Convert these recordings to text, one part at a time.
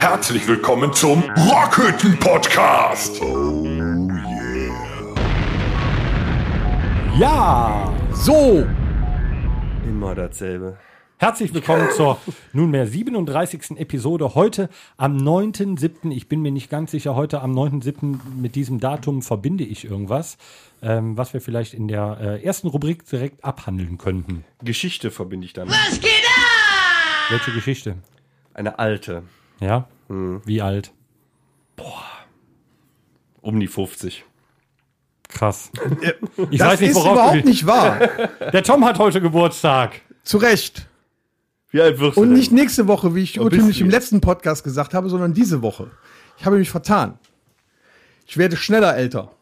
Herzlich willkommen zum Rockhütten Podcast. Oh yeah. Ja, so. Immer dasselbe. Herzlich willkommen zur nunmehr 37. Episode. Heute am 9.7. Ich bin mir nicht ganz sicher, heute am 9.7. mit diesem Datum verbinde ich irgendwas, ähm, was wir vielleicht in der äh, ersten Rubrik direkt abhandeln könnten. Geschichte verbinde ich damit. Was geht ab? Welche Geschichte? Eine alte. Ja? Hm. Wie alt? Boah. Um die 50. Krass. Ich das weiß nicht, worauf ist überhaupt nicht wahr. Der Tom hat heute Geburtstag. Zu Recht. Wie alt wirst du Und nicht nächste Woche, wie ich urtümlich im letzten Podcast gesagt habe, sondern diese Woche. Ich habe mich vertan. Ich werde schneller älter.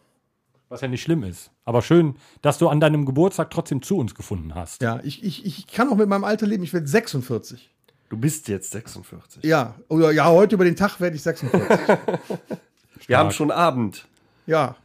Was ja nicht schlimm ist. Aber schön, dass du an deinem Geburtstag trotzdem zu uns gefunden hast. Ja, ich, ich, ich kann auch mit meinem Alter leben. Ich werde 46. Du bist jetzt 46. Ja, oder ja, heute über den Tag werde ich 46. Wir haben schon Abend. Ja,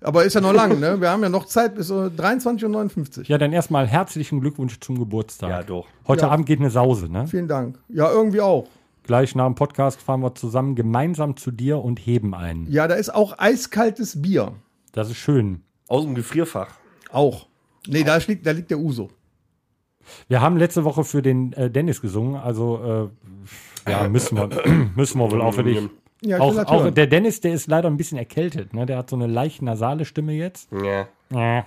aber ist ja noch lang, ne? Wir haben ja noch Zeit bis 23.59 Uhr. Ja, dann erstmal herzlichen Glückwunsch zum Geburtstag. Ja, doch. Heute ja. Abend geht eine Sause, ne? Vielen Dank. Ja, irgendwie auch. Gleich nach dem Podcast fahren wir zusammen gemeinsam zu dir und heben ein. Ja, da ist auch eiskaltes Bier. Das ist schön. Aus dem Gefrierfach. Auch. Nee, da liegt, da liegt der Uso. Wir haben letzte Woche für den äh, Dennis gesungen, also äh, ja, müssen wir, müssen wir wohl auch für dich. Ja, auch, auch der Dennis, der ist leider ein bisschen erkältet. Ne? Der hat so eine leicht nasale Stimme jetzt. Ja. ja.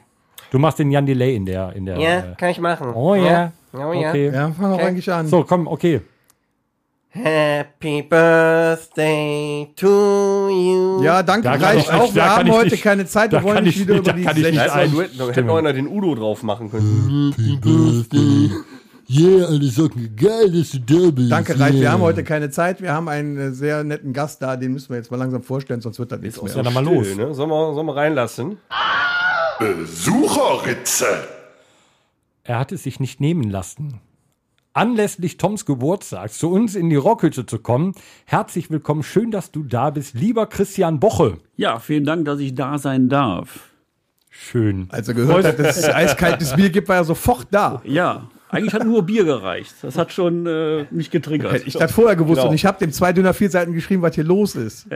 Du machst den Jan Delay in der. In der ja, äh, kann ich machen. Oh ja. Oh ja. Okay. Ja, fangen wir okay. eigentlich an. So, komm, okay. Happy Birthday to you. Ja, danke, da reicht auch. Wir haben heute nicht, keine Zeit, wir wollen nicht wieder über die kann ich nicht also, Du hätten noch den Udo drauf machen können. Happy Birthday. Yeah, alle sagen, geil, dass du da bist. Danke, yeah. Reif. Wir haben heute keine Zeit. Wir haben einen äh, sehr netten Gast da. Den müssen wir jetzt mal langsam vorstellen, sonst wird das nichts mehr. Ja, dann mal los. Ne? Sollen, wir, sollen wir reinlassen? Besucherritze. Er hat es sich nicht nehmen lassen. Anlässlich Toms Geburtstag zu uns in die Rockhütte zu kommen. Herzlich willkommen, schön, dass du da bist, lieber Christian Boche. Ja, vielen Dank, dass ich da sein darf. Schön. Als er gehört hat, dass es eiskaltes Bier gibt, war er sofort da. Ja, eigentlich hat nur Bier gereicht. Das hat schon äh, mich getriggert. Hätte ich das vorher gewusst genau. und ich habe dem zwei Dünner vier Seiten geschrieben, was hier los ist.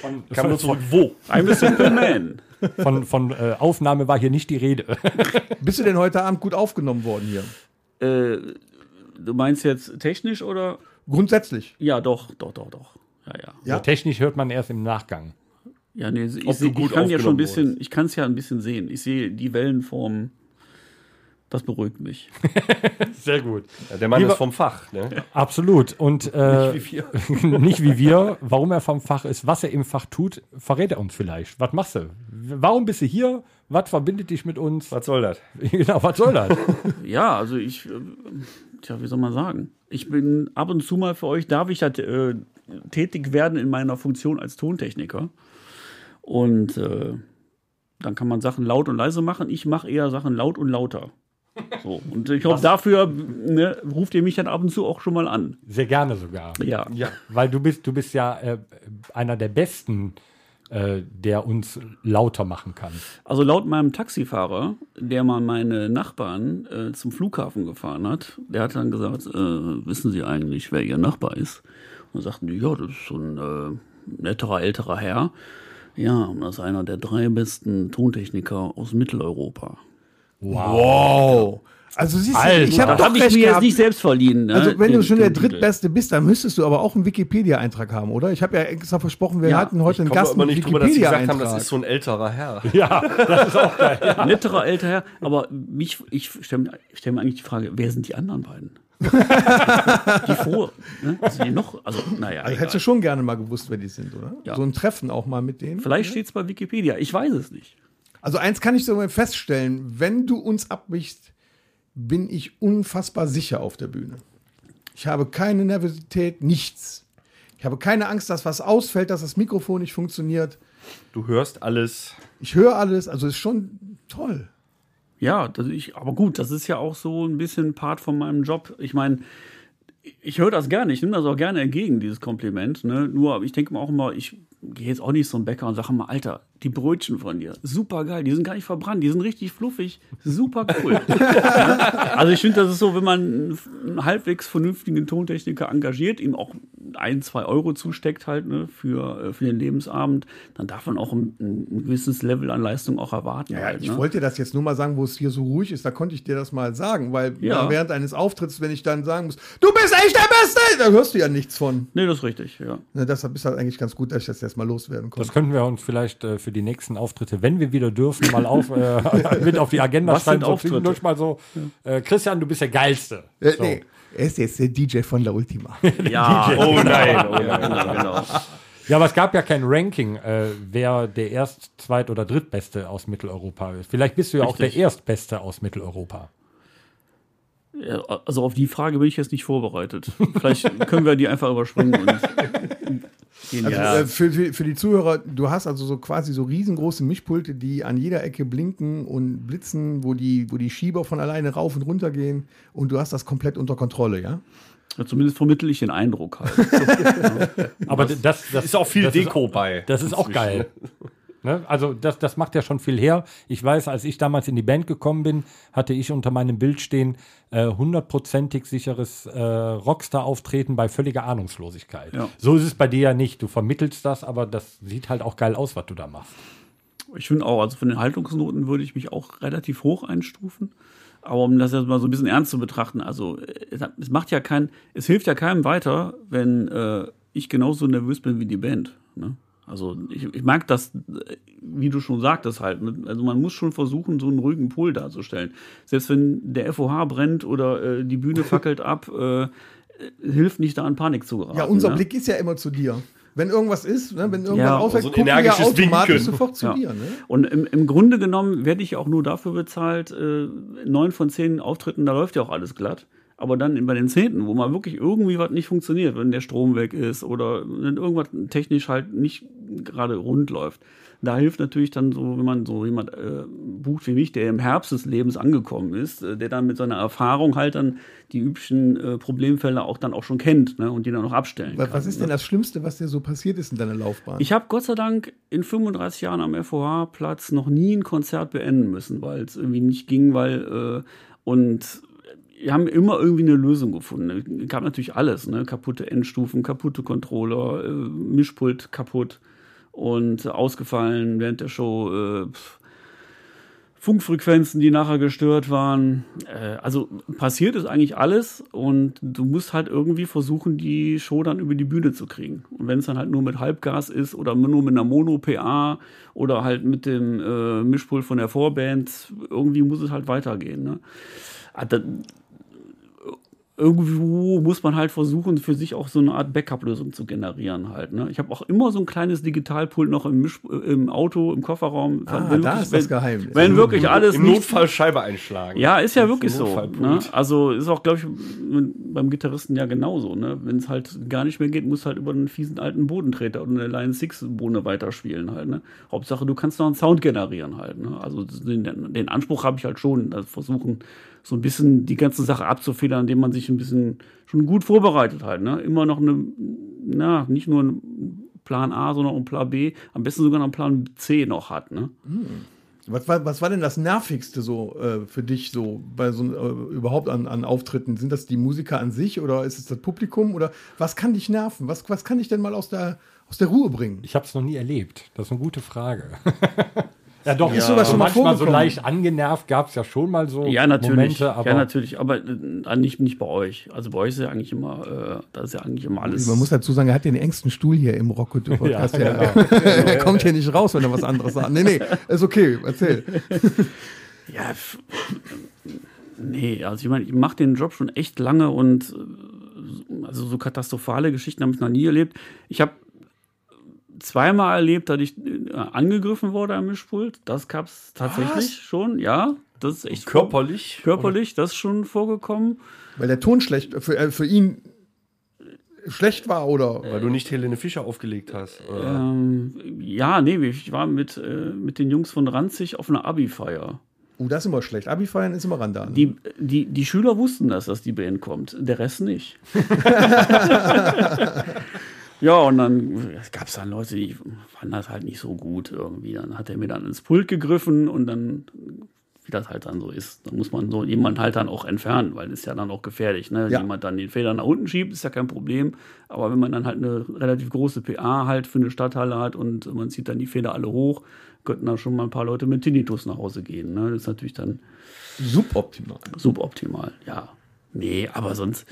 Von, Kam nur zurück, wo? I'm a simple man. Von, von äh, Aufnahme war hier nicht die Rede. Bist du denn heute Abend gut aufgenommen worden hier? Äh, du meinst jetzt technisch oder? Grundsätzlich. Ja, doch, doch, doch, doch. Ja, ja. ja? technisch hört man erst im Nachgang. Ja, nee, ich, seh, ich kann ja schon ein bisschen, ich kann es ja ein bisschen sehen. Ich sehe die Wellenform das beruhigt mich. Sehr gut. Ja, der Mann Lieber, ist vom Fach. Ne? Absolut. Und äh, nicht, wie wir. nicht wie wir. Warum er vom Fach ist, was er im Fach tut, verrät er uns vielleicht. Was machst du? Warum bist du hier? Was verbindet dich mit uns? Was soll das? genau, was soll das? ja, also ich, äh, tja, wie soll man sagen? Ich bin ab und zu mal für euch, darf ich halt, äh, tätig werden in meiner Funktion als Tontechniker. Und äh, dann kann man Sachen laut und leise machen. Ich mache eher Sachen laut und lauter. So, und ich glaube, dafür ne, ruft ihr mich dann ab und zu auch schon mal an. Sehr gerne sogar. Ja. ja. Weil du bist, du bist ja äh, einer der Besten, äh, der uns lauter machen kann. Also laut meinem Taxifahrer, der mal meine Nachbarn äh, zum Flughafen gefahren hat, der hat dann gesagt, äh, wissen Sie eigentlich, wer Ihr Nachbar ist? Und sagten die, ja, das ist so ein äh, netterer, älterer Herr. Ja, und das ist einer der drei besten Tontechniker aus Mitteleuropa. Wow. wow. Also siehst du, ich habe hab ich mir jetzt nicht selbst verliehen. Ne? Also wenn den, du schon der drittbeste bist, dann müsstest du aber auch einen Wikipedia-Eintrag haben, oder? Ich habe ja extra versprochen, wir ja. hatten heute einen Gast mit Wikipedia-Eintrag. Das ist so ein älterer Herr. Ja, das ist auch geil. Ja. Netterer älterer Herr, aber mich, ich stelle stell mir eigentlich die Frage, wer sind die anderen beiden? die vor, ne? Sind die noch? Also, naja. Also, hättest du schon gerne mal gewusst, wer die sind, oder? Ja. So ein Treffen auch mal mit denen. Vielleicht steht es bei Wikipedia, ich weiß es nicht. Also eins kann ich so mal feststellen, wenn du uns abbrichst, bin ich unfassbar sicher auf der Bühne. Ich habe keine Nervosität, nichts. Ich habe keine Angst, dass was ausfällt, dass das Mikrofon nicht funktioniert. Du hörst alles. Ich höre alles, also ist schon toll. Ja, das ich, aber gut, das ist ja auch so ein bisschen Part von meinem Job. Ich meine, ich höre das gerne, ich nehme das auch gerne entgegen, dieses Kompliment. Ne? Nur, ich denke mir auch immer, ich gehe jetzt auch nicht zum Bäcker und sage mal, Alter, die Brötchen von dir, super geil, die sind gar nicht verbrannt, die sind richtig fluffig, super cool. Also ich finde, das ist so, wenn man einen halbwegs vernünftigen Tontechniker engagiert, ihm auch ein, zwei Euro zusteckt halt ne, für, äh, für den Lebensabend, dann darf man auch ein, ein gewisses Level an Leistung auch erwarten. Ja, halt, ich ne? wollte dir das jetzt nur mal sagen, wo es hier so ruhig ist, da konnte ich dir das mal sagen, weil Ja. na, während eines Auftritts, wenn ich dann sagen muss, du bist echt der Beste, da hörst du ja nichts von. Nee, das ist richtig, ja. Ne, deshalb ist das eigentlich ganz gut, dass ich das jetzt mal loswerden konnte. Das könnten wir uns vielleicht äh, für die nächsten Auftritte, wenn wir wieder dürfen, mal auf, äh, mit auf die Agenda Was schreiben. sind Auftritte? zwischendurch mal so, äh, Christian, du bist der Geilste. Äh, So. nee, er ist jetzt der DJ von La Ultima. Ja, Oh nein, oh nein. genau. Ja, aber es gab ja kein Ranking, äh, wer der Erst-, Zweit- oder Drittbeste aus Mitteleuropa ist. Vielleicht bist du ja auch der Richtig. Erstbeste aus Mitteleuropa. Ja, also auf die Frage bin ich jetzt nicht vorbereitet. Vielleicht können wir die einfach überspringen und Also, ja. äh, für, für, für die Zuhörer, du hast also so quasi so riesengroße Mischpulte, die an jeder Ecke blinken und blitzen, wo die, wo die Schieber von alleine rauf und runter gehen und du hast das komplett unter Kontrolle, ja? Ja, Zumindest vermittle ich den Eindruck halt. Aber das, das Ist auch viel das Deko Ist, bei. das ist auch geil. Ne? Also das, das macht ja schon viel her. Ich weiß, als ich damals in die Band gekommen bin, hatte ich unter meinem Bild stehen, äh, hundertprozentig sicheres äh, Rockstar-Auftreten bei völliger Ahnungslosigkeit. Ja. So ist es bei dir ja nicht. Du vermittelst das, aber das sieht halt auch geil aus, was du da machst. Ich finde auch, also von den Haltungsnoten würde ich mich auch relativ hoch einstufen. Aber um das jetzt mal so ein bisschen ernst zu betrachten, also es, hat- es macht ja kein, es hilft ja keinem weiter, wenn äh, ich genauso nervös bin wie die Band. Ne? Also ich, ich mag das, äh, wie du schon sagtest halt. ne? Also man muss schon versuchen, so einen ruhigen Pol darzustellen. Selbst wenn der FOH brennt oder äh, die Bühne fackelt ab, äh, hilft nicht da an Panik zu geraten. Ja, unser ne? Blick ist ja immer zu dir. Wenn irgendwas ist, ne, wenn irgendwas Ja, aufhört, so ein gucken wir ja automatisch Winken. sofort zu Ja. dir. Ne? Und im, im Grunde genommen werde ich auch nur dafür bezahlt, äh, neun von zehn Auftritten, da läuft ja auch alles glatt. Aber dann bei den zehnten, wo mal wirklich irgendwie was nicht funktioniert, wenn der Strom weg ist oder wenn irgendwas technisch halt nicht gerade rund läuft, da hilft natürlich dann so, wenn man so jemand äh, bucht wie mich, der im Herbst des Lebens angekommen ist, äh, der dann mit seiner Erfahrung halt dann die üblichen äh, Problemfälle auch dann auch schon kennt ne, und die dann auch abstellen Was, kann. was ist ne? denn das Schlimmste, was dir so passiert ist in deiner Laufbahn? Ich habe Gott sei Dank in 35 Jahren am FOH-Platz noch nie ein Konzert beenden müssen, weil es irgendwie nicht ging, weil äh, und wir haben immer irgendwie eine Lösung gefunden. Es gab natürlich alles, ne? Kaputte Endstufen, kaputte Controller, äh, Mischpult kaputt und ausgefallen während der Show. Äh, Funkfrequenzen, die nachher gestört waren. Äh, also passiert ist eigentlich alles und du musst halt irgendwie versuchen, die Show dann über die Bühne zu kriegen. Und wenn es dann halt nur mit Halbgas ist oder nur mit einer Mono-PA oder halt mit dem äh, Mischpult von der Vorband, irgendwie muss es halt weitergehen. Ne? Irgendwo muss man halt versuchen, für sich auch so eine Art Backup-Lösung zu generieren halt. Ne? Ich habe auch immer so ein kleines Digitalpult noch im, Misch äh, im Auto, im Kofferraum. Ah, Wenn da wirklich- ist das Geheimnis. Wenn wirklich alles Im Notfall Scheibe einschlagen. ja, ist ja Das wirklich so. Ne? Also ist auch, glaube ich, beim Gitarristen ja genauso. Ne? Wenn es halt gar nicht mehr geht, musst du halt über einen fiesen alten Bodentreter oder eine Line Six Bohne weiterspielen halt. Ne? Hauptsache, du kannst noch einen Sound generieren halt. Ne? Also den, den Anspruch habe ich halt schon, versuchen so ein bisschen die ganze Sache abzufedern, indem man sich ein bisschen schon gut vorbereitet halt. Ne? Immer noch eine, na, nicht nur ein Plan A, sondern auch ein Plan B, am besten sogar noch einen Plan C noch hat. Ne? Was war, was war denn das Nervigste so äh, für dich so bei so äh, überhaupt an, an Auftritten? Sind das die Musiker an sich oder ist es das Publikum oder was kann dich nerven? Was, was kann dich denn mal aus der, aus der Ruhe bringen? Ich habe es noch nie erlebt. Das ist eine gute Frage. ja, doch. Ist sowas schon mal manchmal so leicht angenervt gab es ja schon mal so Ja, natürlich. Momente, aber ja, natürlich. Aber äh, nicht, nicht bei euch. Also bei euch ist ja eigentlich immer, äh, da ist ja eigentlich immer alles. Man muss dazu sagen, er hat den engsten Stuhl hier im Rocco Podcast. Ja, Ja, er kommt hier nicht raus, wenn er was anderes sagt. Nee, nee, ist okay, erzähl. Ja, nee, also ich meine, ich mache den Job schon echt lange und äh, also so katastrophale Geschichten habe ich noch nie erlebt. Ich habe zweimal erlebt, dass ich äh, angegriffen wurde am Mischpult. Das gab es tatsächlich schon, ja. Das ist echt Körperlich. körperlich, das ist schon vorgekommen. Weil der Ton schlecht für, äh, für ihn schlecht war oder Weil du nicht Helene Fischer aufgelegt hast. Oder? Ähm, ja, nee, ich war mit, äh, mit den Jungs von Ranzig auf einer Abi-Feier. Oh, das ist immer schlecht. Abi feiern ist immer Randale. Die, die, die Schüler wussten das, dass die Band kommt, der Rest nicht. ja, und dann gab es dann Leute, die fanden das halt nicht so gut irgendwie. Dann hat er mir dann ins Pult gegriffen und dann, wie das halt dann so ist, dann muss man so jemand halt dann auch entfernen, weil das ist ja dann auch gefährlich. Ne? Ja. Jemand dann den Feder nach unten schiebt, ist ja kein Problem. Aber wenn man dann halt eine relativ große PA halt für eine Stadthalle hat und man zieht dann die Feder alle hoch, könnten da schon mal ein paar Leute mit Tinnitus nach Hause gehen. Ne? Das ist natürlich dann Suboptimal. suboptimal, ja. Nee, aber sonst,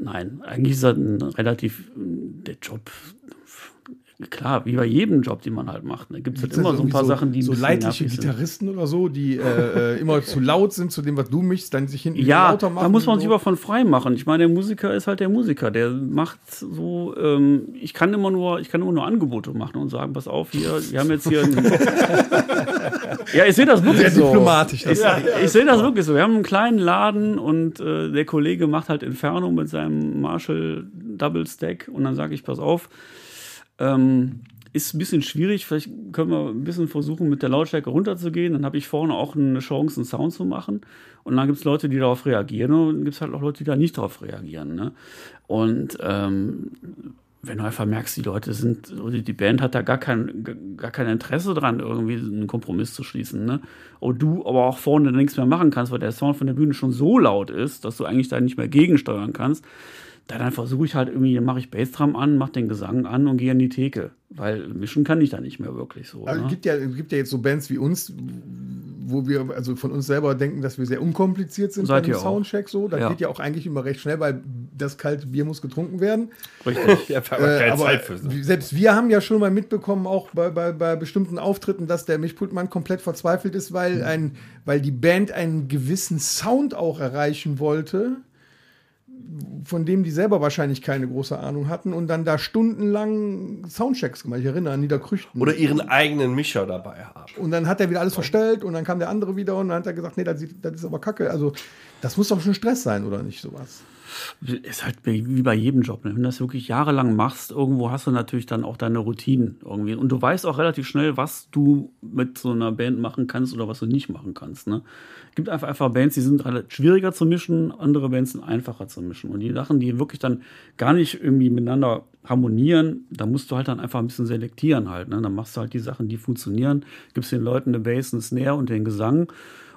nein, eigentlich ist das ein relativ, der Job, klar, wie bei jedem Job, den man halt macht. Da gibt es halt Gibt's immer so ein paar irgendwie Sachen, die so leidliche. Gitarristen oder so, die äh, äh, immer zu laut sind zu dem, was du mischst, dann sich hinten Ja, lauter machen. da muss man sich so. aber von frei machen. Ich meine, der Musiker ist halt der Musiker. Der macht so, ähm, ich kann immer nur, ich kann immer nur Angebote machen und sagen, pass auf, hier, wir haben jetzt hier Ja, ich sehe das wirklich Sehr so. diplomatisch. Das Ja, ich sehe das wirklich so. Wir haben einen kleinen Laden und äh, der Kollege macht halt Inferno mit seinem Marshall Double Stack und dann sage ich, pass auf, ähm, ist ein bisschen schwierig. Vielleicht können wir ein bisschen versuchen, mit der Lautstärke runterzugehen. Dann habe ich vorne auch eine Chance, einen Sound zu machen. Und dann gibt es Leute, die darauf reagieren und dann gibt es halt auch Leute, die da nicht darauf reagieren. Ne? Und ähm, wenn du einfach merkst, die Leute sind, die Band hat da gar kein, gar kein Interesse dran, irgendwie einen Kompromiss zu schließen. Ne? Und du aber auch vorne nichts mehr machen kannst, weil der Sound von der Bühne schon so laut ist, dass du eigentlich da nicht mehr gegensteuern kannst. Da dann versuche ich halt irgendwie, mache ich Bassdrum an, mache den Gesang an und gehe an die Theke. Weil mischen kann ich da nicht mehr wirklich so. Also, Ne? es gibt ja, gibt ja jetzt so Bands wie uns, wo wir also von uns selber denken, dass wir sehr unkompliziert sind Seid bei dem ihr auch. Soundcheck so. Das Ja. geht ja auch eigentlich immer recht schnell, weil das kalte Bier muss getrunken werden. Richtig. Ja, wir haben Äh, keine aber Zeit für so. selbst wir haben ja schon mal mitbekommen, auch bei, bei, bei bestimmten Auftritten, dass der Mischpultmann komplett verzweifelt ist, weil, ein, weil die Band einen gewissen Sound auch erreichen wollte, von dem die selber wahrscheinlich keine große Ahnung hatten und dann da stundenlang Soundchecks gemacht. Ich erinnere an Niederkrüchten. Oder ihren eigenen Mischer dabei haben. Und dann hat er wieder alles verstellt und dann kam der andere wieder und dann hat er gesagt, nee, das, das ist aber kacke. Also das muss doch schon Stress sein, oder nicht, sowas? Ist halt wie bei jedem Job. Ne? Wenn du das wirklich jahrelang machst, irgendwo hast du natürlich dann auch deine Routinen irgendwie. Und du weißt auch relativ schnell, was du mit so einer Band machen kannst oder was du nicht machen kannst. Ne? Es gibt einfach, einfach Bands, die sind schwieriger zu mischen, andere Bands sind einfacher zu mischen. Und die Sachen, die wirklich dann gar nicht irgendwie miteinander harmonieren, da musst du halt dann einfach ein bisschen selektieren halt. Ne? Dann machst du halt die Sachen, die funktionieren, gibst den Leuten eine Bass, eine Snare und den Gesang.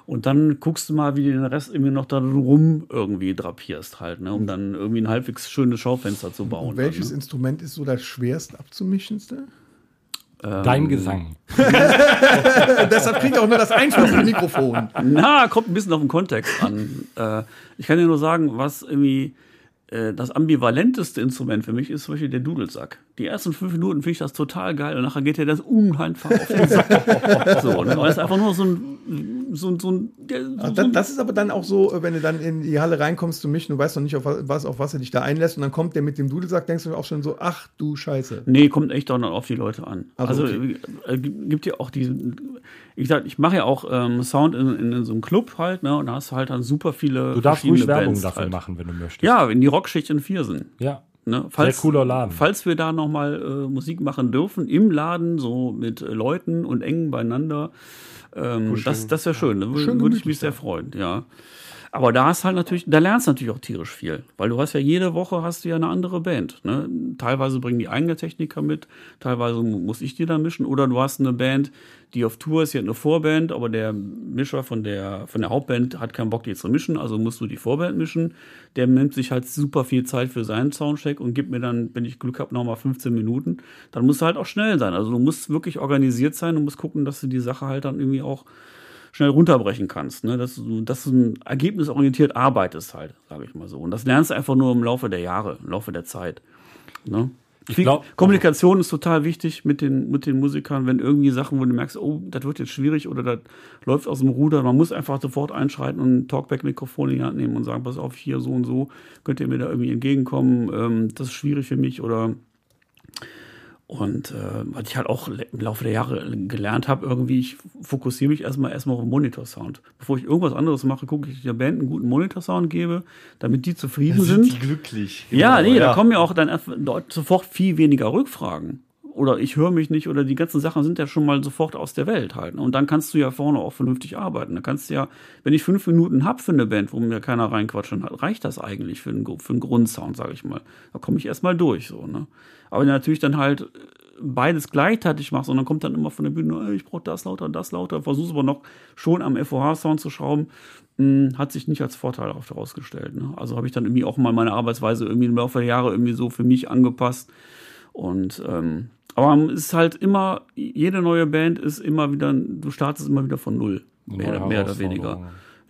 Und dann guckst du mal, wie du den Rest irgendwie noch da rum irgendwie drapierst halt, ne? um dann irgendwie ein halbwegs schönes Schaufenster zu bauen. Und welches dann, ne? Instrument ist so das schwerst abzumischenste? Dein Gesang. Deshalb kriegt er auch nur das einfachste Mikrofon. Na, kommt ein bisschen auf den Kontext an. Äh, ich kann dir nur sagen, was irgendwie äh, das ambivalenteste Instrument für mich ist zum Beispiel der Dudelsack. Die ersten fünf Minuten finde ich das total geil und nachher geht dir das unheimlich auf den Sack. so, ne? Es einfach nur so ein, so, ein- so ein, der, so, Ach, so das, das ist aber dann auch so, äh, wenn du dann in die Halle reinkommst zu mischen, du weißt noch nicht, auf was, auf was er dich da einlässt und dann kommt der mit dem Dudelsack, denkst du auch schon so, ach du Scheiße. Nee, kommt echt auch noch auf die Leute an. Also, Also, äh, gibt ja auch diesen, ich sag, ich mache ja auch ähm, Sound in, in, so einem Club halt, ne? Und da hast du halt dann super viele. Du darfst ruhig Werbung Bands dafür halt. machen, wenn du möchtest. Ja, in die Rockschicht in Viersen. Ja. Ne? Falls, cooler Laden. Falls wir da nochmal äh, Musik machen dürfen, im Laden, so mit äh, Leuten und eng beieinander, ähm, das, das wäre schön. Da wür- Schön würde ich mich sehr freuen, ja. Aber da hast halt natürlich, da lernst du natürlich auch tierisch viel, weil du hast ja jede Woche hast du ja eine andere Band. Ne? Teilweise bringen die eigene Techniker mit, teilweise mu- muss ich die da mischen, oder du hast eine Band, die auf Tour ist, die hat eine Vorband, aber der Mischer von der von der Hauptband hat keinen Bock, die zu mischen, also musst du die Vorband mischen. Der nimmt sich halt super viel Zeit für seinen Soundcheck und gibt mir dann, wenn ich Glück habe, nochmal 15 Minuten. Dann musst du halt auch schnell sein. Also du musst wirklich organisiert sein und musst gucken, dass du die Sache halt dann irgendwie auch schnell runterbrechen kannst. Ne? Dass, du, dass du ein ergebnisorientiert arbeitest halt, sage ich mal so. Und das lernst du einfach nur im Laufe der Jahre, im Laufe der Zeit. Ne? Ich glaub- Kommunikation ist total wichtig mit den, mit den Musikern, wenn irgendwie Sachen, wo du merkst, oh, das wird jetzt schwierig oder das läuft aus dem Ruder, man muss einfach sofort einschreiten und ein Talkback-Mikrofon in die Hand nehmen und sagen, pass auf, hier so und so, könnt ihr mir da irgendwie entgegenkommen, ähm, das ist schwierig für mich oder und äh, was ich halt auch im Laufe der Jahre gelernt habe, irgendwie, ich fokussiere mich erstmal erstmal auf den Monitorsound. Bevor ich irgendwas anderes mache, gucke ich der Band einen guten Monitorsound gebe, damit die zufrieden sind. glücklich. Ja, Genau, nee, da kommen ja auch dann sofort viel weniger Rückfragen. oder ich höre mich nicht oder die ganzen Sachen sind ja schon mal sofort aus der Welt halt. Ne? Und dann kannst du ja vorne auch vernünftig arbeiten. Da kannst du ja, wenn ich fünf Minuten hab für eine Band, wo mir keiner reinquatschen hat, reicht das eigentlich für einen, für einen Grundsound, sage ich mal. Da komme ich erstmal durch so. Ne? Aber wenn du natürlich dann halt beides gleichzeitig machst und dann kommt dann immer von der Bühne, "Ey, ich brauche das lauter, das lauter, versuchst aber noch schon am FOH-Sound zu schrauben, mh, hat sich nicht als Vorteil oft herausgestellt. Ne? Also habe ich dann irgendwie auch mal meine Arbeitsweise irgendwie im Laufe der Jahre irgendwie so für mich angepasst. Und ähm, aber es ist halt immer, jede neue Band ist immer wieder, du startest immer wieder von null. Mehr, mehr oder weniger.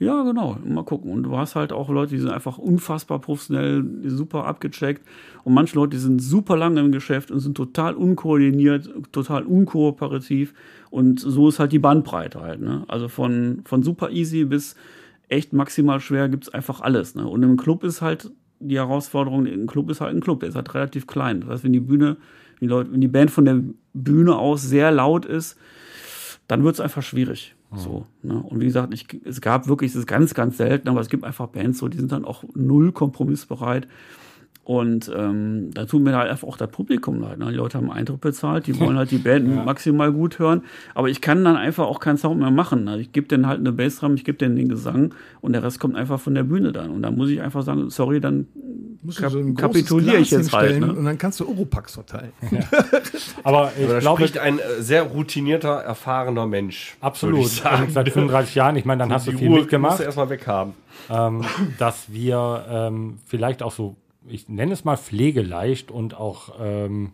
Ja, genau. Mal gucken. Und du hast halt auch Leute, die sind einfach unfassbar professionell, super abgecheckt. Und manche Leute, die sind super lange im Geschäft und sind total unkoordiniert, total unkooperativ. Und so ist halt die Bandbreite halt. Ne? Also von, von super easy bis echt maximal schwer gibt's einfach alles. Ne? Und im Club ist halt die Herausforderung, ein Club ist halt ein Club, der ist halt relativ klein. Das heißt, wenn die Bühne, die Leute, wenn die Band von der Bühne aus sehr laut ist, dann wird's einfach schwierig. So, ne? Und wie gesagt, ich, es gab wirklich, es ist ganz, ganz selten, aber es gibt einfach Bands, so, die sind dann auch null kompromissbereit. Und ähm, da tut mir halt einfach auch das Publikum leid. Ne? Die Leute haben Eintritt bezahlt, die wollen halt die Band maximal gut hören. Aber ich kann dann einfach auch keinen Sound mehr machen. Ne? Ich gebe denen halt eine Bassdrum, ich gebe denen den Gesang und der Rest kommt einfach von der Bühne dann. Und da muss ich einfach sagen, sorry, dann kap so kapituliere ich jetzt halt. Ne? Und dann kannst du Oropax verteilen. Aber ich Da glaube, spricht ein äh, sehr routinierter, erfahrener Mensch. absolut. würde ich sagen. Und seit 35 Jahren, ich meine, dann hast du viel Ruhe mitgemacht. musst du erstmal weghaben. ähm, dass wir ähm, vielleicht auch so, ich nenne es mal pflegeleicht und auch ähm,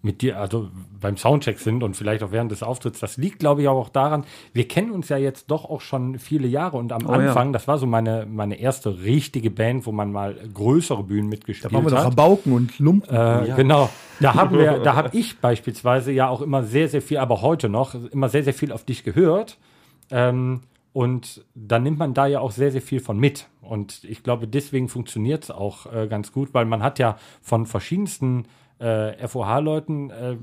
mit dir, also beim Soundcheck sind und vielleicht auch während des Auftritts. Das liegt, glaube ich, auch daran, wir kennen uns ja jetzt doch auch schon viele Jahre und am Oh ja. Anfang, das war so meine, meine erste richtige Band, wo man mal größere Bühnen mitgespielt Da waren wir doch hat. Rabauken und Lumpen. Äh, Genau. Da haben wir, da habe ich beispielsweise ja auch immer sehr, sehr viel, aber heute noch, immer sehr, sehr viel auf dich gehört. Ähm, und dann nimmt man da ja auch sehr, sehr viel von mit. Und ich glaube, deswegen funktioniert es auch äh, ganz gut, weil man hat ja von verschiedensten äh, FOH-Leuten, äh,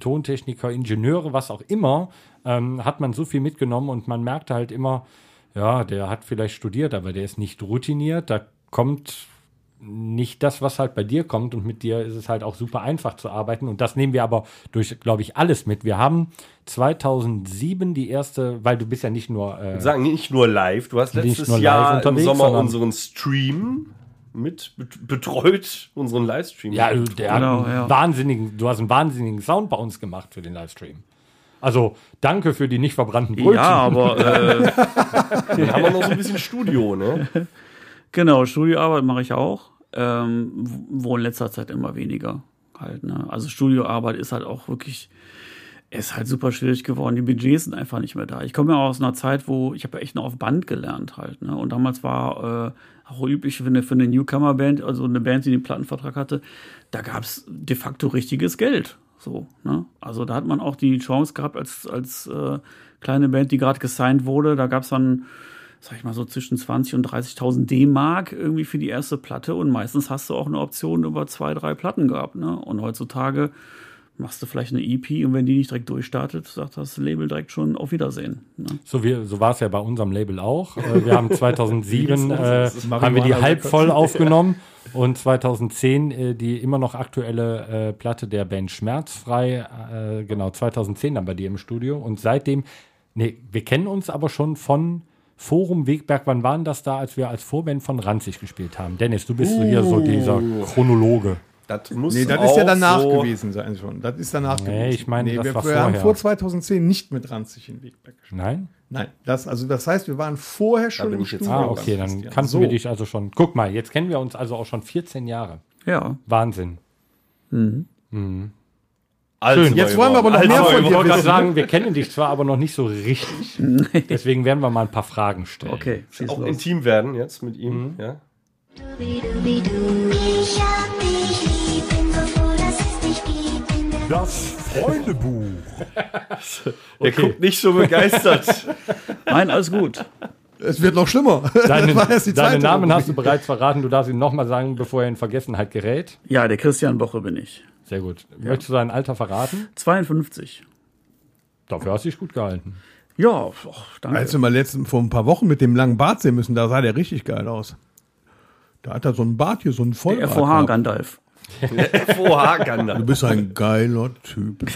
Tontechniker, Ingenieure, was auch immer, ähm, hat man so viel mitgenommen und man merkte halt immer, ja, der hat vielleicht studiert, aber der ist nicht routiniert, da kommt nicht das, was halt bei dir kommt und mit dir ist es halt auch super einfach zu arbeiten und das nehmen wir aber durch, glaube ich, alles mit. Wir haben 2007 die erste, weil du bist ja nicht nur äh, Wir sagen nicht nur live, du hast letztes Jahr im Sommer unseren Stream mit bet- betreut, unseren Livestream. ja, du- der Genau, hat einen ja. wahnsinnigen, du hast einen wahnsinnigen Sound bei uns gemacht für den Livestream. Also danke für die nicht verbrannten Brötchen. Ja, aber äh, Dann haben wir noch so ein bisschen Studio, ne? Genau, Studioarbeit mache ich auch, ähm, wo in letzter Zeit immer weniger halt. Ne? Also Studioarbeit ist halt auch wirklich, ist halt super schwierig geworden. Die Budgets sind einfach nicht mehr da. Ich komme ja aus einer Zeit, wo ich habe ja echt noch auf Band gelernt halt. Ne? Und damals war äh, auch üblich für eine, für eine Newcomer-Band, also eine Band, die den Plattenvertrag hatte, da gab es de facto richtiges Geld. So, ne? Also da hat man auch die Chance gehabt, als, als äh, kleine Band, die gerade gesigned wurde, da gab es dann sag ich mal so zwischen 20 und 30.000 D-Mark irgendwie für die erste Platte und meistens hast du auch eine Option über zwei, drei Platten gehabt, ne? Und heutzutage machst du vielleicht eine EP und wenn die nicht direkt durchstartet, sagt das Label direkt schon auf Wiedersehen. Ne? So, wir, so war es ja bei unserem Label auch. Äh, Wir haben 2007 äh, haben wir die halb voll aufgenommen und 2010 äh, die immer noch aktuelle äh, Platte der Band Schmerzfrei. Äh, genau, 2010 dann bei dir im Studio und seitdem, nee, wir kennen uns aber schon von Forum Wegberg. Wann waren das da, als wir als Vorband von Ranzig gespielt haben? Dennis, du bist so hier so dieser Chronologe. Das muss Nee, das ist ja auch danach so gewesen sein schon. Das ist danach Nee, gewesen. ich meine, das wir, war wir haben vor 2010 nicht mit Ranzig in Wegberg gespielt. Nein? Nein, das, also das heißt, wir waren vorher schon im Studio. Ah, okay, dann kannten so. wir dich also schon. Guck mal, jetzt kennen wir uns also auch schon 14 Jahre. Ja. Wahnsinn. Alt Schön, jetzt wollen wir aber noch mehr von dir wissen. sagen, wir kennen dich zwar, aber noch nicht so richtig. Deswegen werden wir mal ein paar Fragen stellen. Okay, auch los. intim werden jetzt mit ihm. Mhm. Ja? Das Freundebuch. Er guckt nicht so begeistert. Nein, alles gut. Es wird noch schlimmer. Deinen, Das war erst die deinen zweite Namen hast du bereits verraten. Du darfst ihn nochmal sagen, bevor er in Vergessenheit gerät. Ja, der Christian Boche bin ich. Sehr gut. Möchtest du dein Alter verraten? 52. Dafür hast du dich gut gehalten. Ja, och, danke. Als wir mal letzten, vor ein paar Wochen mit dem langen Bart sehen müssen, da sah der richtig geil aus. Da hat er so einen Bart hier, so einen der Vollbart. FOH gehabt. Gandalf. FOH Gandalf. Du bist ein geiler Typ.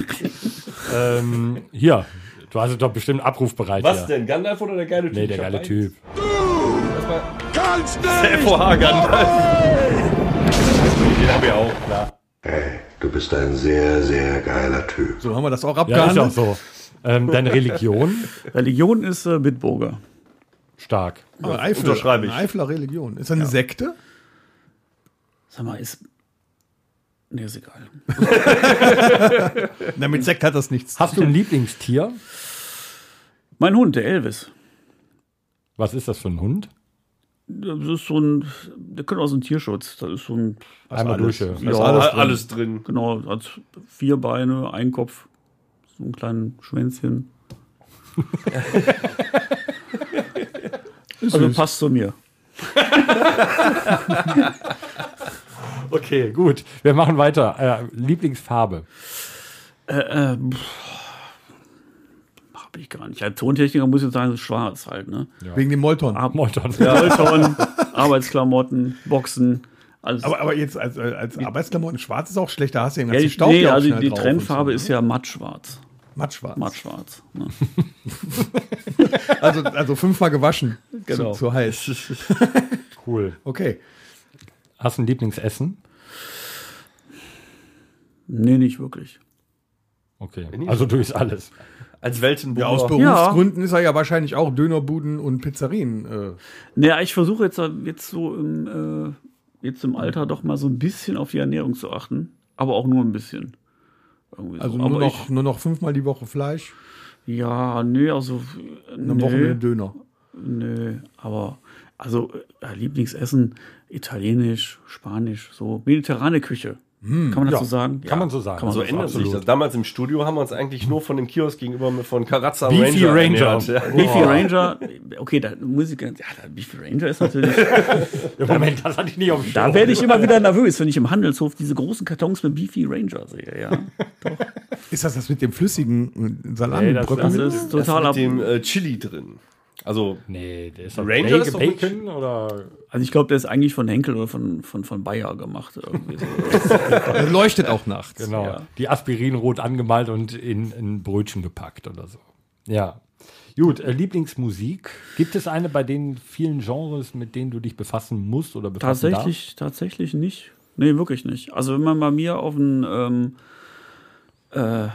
Ähm, hier, du hast doch bestimmt abrufbereit. Was hier. denn? Gandalf oder der geile Typ? Nee, der Ich hab geile. Typ. Kannst Der nicht! FOH Gandalf. Den haben wir auch, klar. Hey, du bist ein sehr, sehr geiler Typ. So haben wir das auch Ja, ist auch abgehandelt. so. Ähm, deine Religion? Religion ist äh, Bitburger. Stark. Aber Eifel, Unterschreibe ich. eine Eifler Religion. Ist das eine Sekte? Sag mal, ist. Nee, ist egal. Na, mit Sekt hat das nichts. Hast du ein Lieblingstier? Mein Hund, der Elvis. Was ist das für ein Hund? Das ist so ein. Der kommt aus dem Tierschutz. Das ist so ein. Einmal durch. ja. Da ist Ja, alles, alles alles drin. Genau, hat vier Beine, ein Kopf, so ein kleines Schwänzchen. also passt zu mir. Okay, gut. Wir machen weiter. Äh, Lieblingsfarbe? Äh, Hab ich gar nicht. Als Tontechniker muss ich jetzt sagen, das ist schwarz halt, ne? Wegen dem Molton. Molton. Molton, Arbeitsklamotten, Boxen, alles. Aber, aber jetzt als, als Arbeitsklamotten schwarz ist auch schlecht. Da hast du ja, ganzen die, Staub nee, ja auch also die drauf Trendfarbe und ist ja mattschwarz. so. mattschwarz. Mattschwarz. Ne? Also, also fünfmal gewaschen. Genau. Zu, zu heiß. Cool. Okay. Hast du ein Lieblingsessen? Nee, nicht wirklich. Okay. Also du isst alles. Als Weltenbummler. Ja, aus Berufsgründen ist er ja wahrscheinlich auch Dönerbuden und Pizzerien. Äh, Naja, ich versuche jetzt, jetzt so im, äh, jetzt im Alter doch mal so ein bisschen auf die Ernährung zu achten. Aber auch nur ein bisschen. Irgendwie also so. nur aber noch, nur noch fünfmal die Woche Fleisch, Ich, ja, nee, also. am nee, Wochenende Döner. Nee, aber also äh, Lieblingsessen, italienisch, spanisch, so mediterrane Küche. Kann man das ja, so sagen? kann man so sagen. Kann man So ändert sich das. Damals im Studio haben wir uns eigentlich nur von dem Kiosk gegenüber von Karazza Beefy Ranger, Ranger. Ja. Beefy Ranger, okay, da muss ich, ja, der Beefy Ranger ist natürlich, Ja, Moment, das hatte ich nicht auf dem da werde ich immer wieder nervös, wenn ich im Handelshof diese großen Kartons mit Beefy Ranger sehe, ja. Ist das das mit dem flüssigen äh, Nee, das-? Das Das ist Das total ab. mit dem äh, Chili drin. Also, Nee, der ist Ranger Bacon, ist doch Bacon oder Also ich glaube, der ist eigentlich von Henkel oder von, von, von Bayer gemacht. Irgendwie so. Leuchtet auch nachts. genau. Ja. Die Aspirin rot angemalt und in ein Brötchen gepackt oder so. Ja. Gut, äh, Lieblingsmusik. Gibt es eine bei den vielen Genres, mit denen du dich befassen musst oder befassen Tatsächlich, tatsächlich nicht. Nee, wirklich nicht. Also wenn man bei mir auf ein, ähm, äh,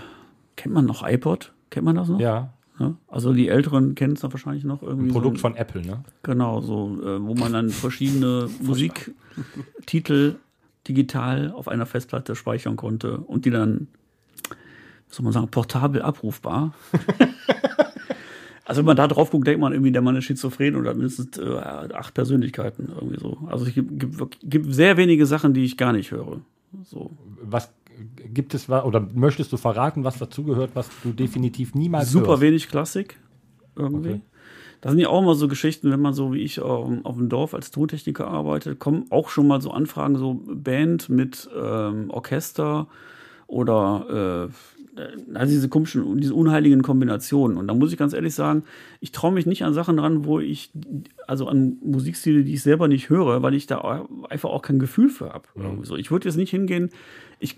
kennt man noch iPod? Kennt man das noch? Ja, Ja? Also die Älteren kennen es dann wahrscheinlich noch irgendwie. ein Produkt so, von Apple, ne? Genau, so, äh, wo man dann verschiedene Musiktitel digital auf einer Festplatte speichern konnte und die dann, was soll man sagen, portabel abrufbar. Also wenn man da drauf guckt, denkt man irgendwie, der Mann ist schizophren oder mindestens äh, acht Persönlichkeiten irgendwie so. Also es gibt, gibt, gibt sehr wenige Sachen, die ich gar nicht höre. So. Was gibt es wa- oder möchtest du verraten, was dazugehört, was du definitiv niemals Super hörst? wenig Klassik irgendwie. Okay. Das sind ja auch mal so Geschichten, wenn man so wie ich ähm, auf dem Dorf als Tontechniker arbeitet, kommen auch schon mal so Anfragen, so Band mit ähm, Orchester oder äh, also diese komischen, diese unheiligen Kombinationen. Und da muss ich ganz ehrlich sagen, ich traue mich nicht an Sachen ran, wo ich, also an Musikstile, die ich selber nicht höre, weil ich da einfach auch kein Gefühl für habe. So, ich würde jetzt nicht hingehen, ich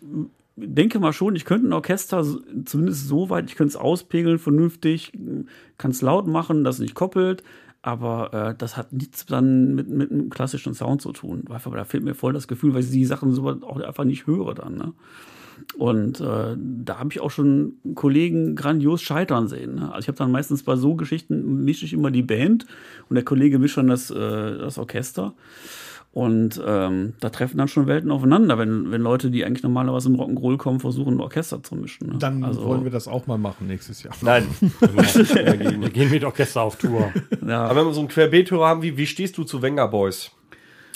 denke mal schon, ich könnte ein Orchester zumindest so weit, ich könnte es auspegeln, vernünftig, kann es laut machen, das nicht koppelt, aber äh, das hat nichts dann mit, mit einem klassischen Sound zu tun. Einfach, da fehlt mir voll das Gefühl, weil ich die Sachen so auch einfach nicht höre dann. Ne? Und äh, da habe ich auch schon Kollegen grandios scheitern sehen. Ne? Also ich habe dann meistens bei so Geschichten mische ich immer die Band und der Kollege mischt dann das, äh, das Orchester. Und ähm, da treffen dann schon Welten aufeinander, wenn, wenn Leute, die eigentlich normalerweise im Rock'n'Roll kommen, versuchen, ein Orchester zu mischen. Ne? Dann also, wollen wir das auch mal machen nächstes Jahr. nein. Wir gehen mit Orchester auf Tour. ja, Aber wenn wir so einen Querbeethörer haben, wie, wie stehst du zu Wenger Boys?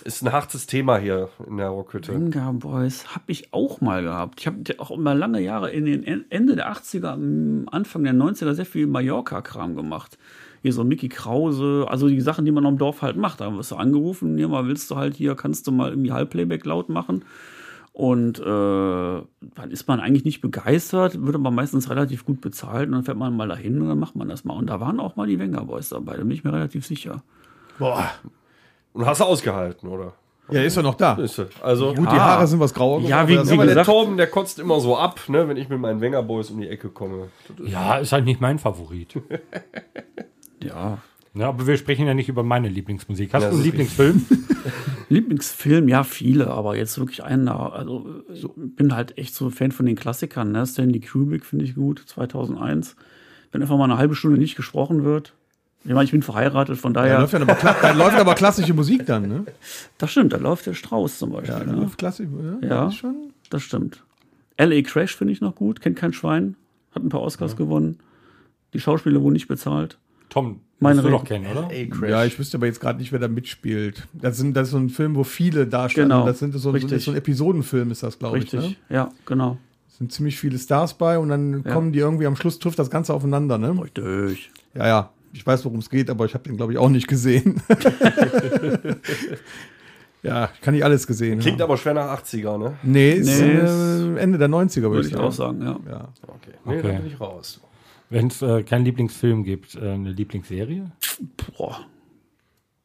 Ist ein hartes Thema hier in der Rockhütte. Venga Boys habe ich auch mal gehabt. Ich habe auch immer lange Jahre in den En- Ende der 80er, am Anfang der 90er sehr viel Mallorca-Kram gemacht. Hier so Mickey Krause, also die Sachen, die man am Dorf halt macht. Da wirst du angerufen, hier mal willst du halt hier, kannst du mal irgendwie Halbplayback laut machen. Und äh, dann ist man eigentlich nicht begeistert, wird aber meistens relativ gut bezahlt und dann fährt man mal dahin und dann macht man das mal. Und da waren auch mal die Wenger Boys dabei, da bin ich mir relativ sicher. Boah. Und hast du ausgehalten, oder? Ja, ist er noch da. Ist er. Also, Gut, die Haare sind was grauer. Ja, wie- wie aber der gesagt- Torben, der kotzt immer so ab, ne, wenn ich mit meinen Wenger Boys um die Ecke komme. Ja, ist halt nicht mein Favorit. Ja. Ja, aber wir sprechen ja nicht über meine Lieblingsmusik. Hast Ja, du einen Lieblingsfilm? Lieblingsfilm, ja, viele, aber jetzt wirklich einer. Also, ich bin halt echt so Fan von den Klassikern. Ne? Stanley Kubrick finde ich gut, 2001. Wenn einfach mal eine halbe Stunde nicht gesprochen wird. Ich meine, ich bin verheiratet, von Da daher. läuft, ja aber, da läuft aber klassische Musik dann, ne? das stimmt, da läuft der Strauß zum Beispiel. Ja, da ne? läuft klassisch, ja. Ja. Schon. Das stimmt. L.A. Crash finde ich noch gut, kennt kein Schwein, hat ein paar Oscars gewonnen. Die Schauspieler wurden nicht bezahlt. Tom, Meine du doch kennen, oder? Ja, ich wüsste aber jetzt gerade nicht, wer da mitspielt. Das, sind, das ist so ein Film, wo viele darstellen. Genau, Das sind so, so, richtig. so ein Episodenfilm, ist das, glaube ich. Richtig, Ne? ja, genau. Es sind ziemlich viele Stars bei und dann Ja. kommen die irgendwie am Schluss, trifft das Ganze aufeinander, ne? Richtig. Ja, ja. Ich weiß, worum es geht, aber ich habe den, glaube ich, auch nicht gesehen. ja, ich kann nicht alles gesehen Klingt haben. aber schwer nach 80er, ne? Nee, ist Nee, äh, Ende der 90er, würde Würde ich auch sagen, ja. Ja. Okay. Nee, Okay. da bin ich raus. Wenn es äh, keinen Lieblingsfilm gibt, äh, eine Lieblingsserie? Boah.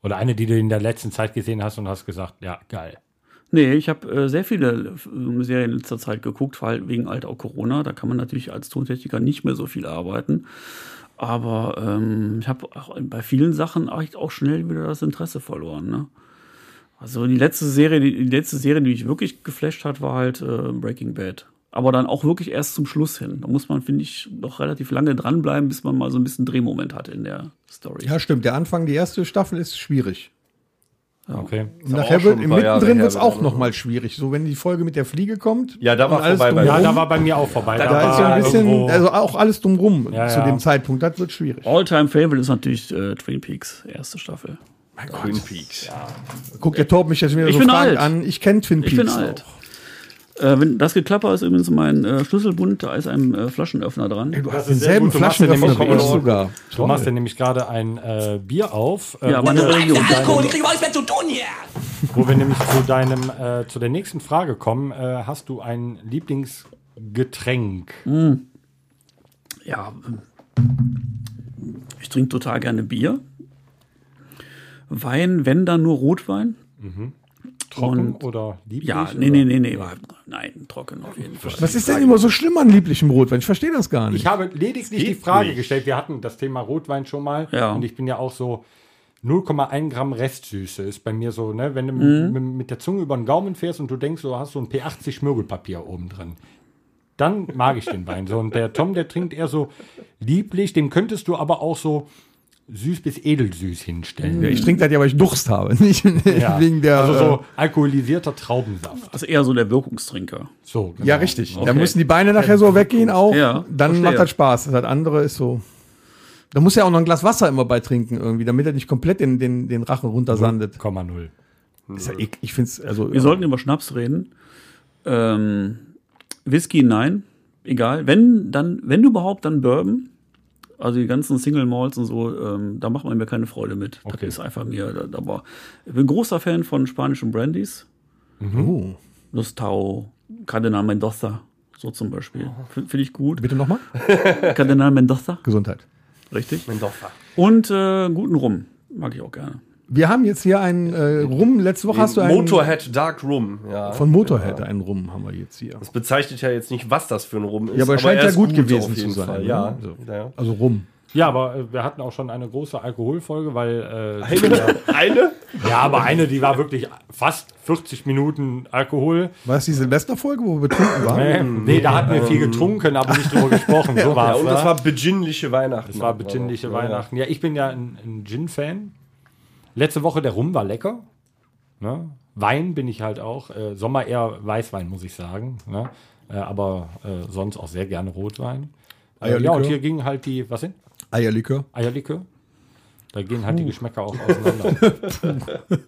Oder eine, die du in der letzten Zeit gesehen hast und hast gesagt, ja, geil. Nee, ich habe äh, sehr viele äh, Serien in letzter Zeit geguckt, weil wegen halt auch Corona. Da kann man natürlich als Tontechniker nicht mehr so viel arbeiten. Aber ähm, ich habe bei vielen Sachen auch schnell wieder das Interesse verloren. Ne? Also die letzte Serie, die, die letzte Serie, die mich wirklich geflasht hat, war halt äh, Breaking Bad. Aber dann auch wirklich erst zum Schluss hin. Da muss man, finde ich, noch relativ lange dranbleiben, bis man mal so ein bisschen Drehmoment hat in der Story. Ja, stimmt. Der Anfang, die erste Staffel ist schwierig. Okay. Und aber nachher auch wird, mittendrin wird es auch wieder, noch ne? mal schwierig. So, wenn die Folge mit der Fliege kommt. Ja, da war alles vorbei bei Ja, da war bei mir auch vorbei. Da- Da ist so war ein bisschen, irgendwo- also auch alles drumrum Ja, zu ja. dem Zeitpunkt. Das wird schwierig. All-Time Favorite ist natürlich äh, Twin Peaks, erste Staffel. Twin Peaks. Guckt der Torb mich jetzt wieder Ich so bin alt. an. Ich kenne Twin Ich Peaks. bin alt. Äh, wenn das Geklapper ist übrigens mein äh, Schlüsselbund, da ist ein äh, Flaschenöffner dran. Du hast denselben Flaschenöffner nämlich ich sogar. Du machst ja nämlich gerade ein äh, Bier auf. Äh, Ja, wo, meine wir, Religion. wo wir nämlich zu deinem, äh, zu der nächsten Frage kommen. Äh, hast du ein Lieblingsgetränk? Ja, ich trinke total gerne Bier. Wein, wenn dann nur Rotwein. Trocken Und- oder lieblich? Ja, nee, nee, nee, nee. Nein, trocken auf jeden Fall. Was ist denn immer so schlimm an lieblichem Rotwein? Ich verstehe das gar nicht. Ich habe lediglich die Frage gestellt. Wir hatten das Thema Rotwein schon mal. Ja. Und ich bin ja auch so 0,1 Gramm Restsüße ist bei mir so, ne, wenn du Mhm. mit, mit der Zunge über den Gaumen fährst und du denkst, du hast so ein P80 Schmirgelpapier oben drin. Dann mag ich den Wein so. Und der Tom, der trinkt eher so lieblich. Dem könntest du aber auch so süß bis edelsüß hinstellen. Ja, ich trinke das ja, weil ich Durst habe, nicht Ja. wegen der. also äh, so alkoholisierter Traubensaft. Also eher so der Wirkungstrinker. So, genau. ja, richtig. Da Okay. müssen die Beine nachher so weggehen auch. Ja, dann verstehe. macht das Spaß. Das andere ist so. Da muss ja auch noch ein Glas Wasser immer bei trinken irgendwie, damit er nicht komplett den, den, den Rachen runtersandet. 0,0. Ist ja, ek- ich finde es, also. Wir sollten über Schnaps reden. Ähm, Whisky, nein. Egal. Wenn, dann, wenn überhaupt, dann Bourbon. Also die ganzen Single Malls und so, ähm, da macht man mir keine Freude mit. Okay. Das ist einfach mir, da, da war, ich bin großer Fan von spanischen Brandys. Oh. Lustau, Cardenal Mendoza, so zum Beispiel. Finde find ich gut. Bitte nochmal? Cardenal Mendoza, Gesundheit. richtig. Mendoza. Und äh, guten Rum, mag ich auch gerne. Wir haben jetzt hier einen äh, Rum. Letzte Woche hast du einen. Motorhead Dark Rum, ja. Von Motorhead einen Rum haben wir jetzt hier. Das bezeichnet ja jetzt nicht, was das für ein Rum ist. Ja, aber er scheint ja ist gut gewesen zu sein, Fall. ne? Ja. So. ja. Also Rum. Ja, aber äh, wir hatten auch schon eine große Alkoholfolge, weil äh, Eine? Eine? Ja, aber eine, die war wirklich fast 40 Minuten Alkohol. War das die Silvesterfolge, wo wir betrunken waren? Nee, nee da hatten wir viel getrunken, aber nicht drüber gesprochen. So Ja, war's, und ne? das war besinnliche Weihnachten. Das war besinnliche Ja, Weihnachten. Ja, ich bin ja ein, ein Gin-Fan. Letzte Woche der Rum war lecker. Ne? Wein bin ich halt auch. Äh, Sommer eher Weißwein, muss ich sagen. Ne? Äh, aber äh, sonst auch sehr gerne Rotwein. Äh, ja, Eierlikör? und hier gingen halt die, was sind? Eierlikör. Eierlikör. Da gehen halt die Geschmäcker auch auseinander.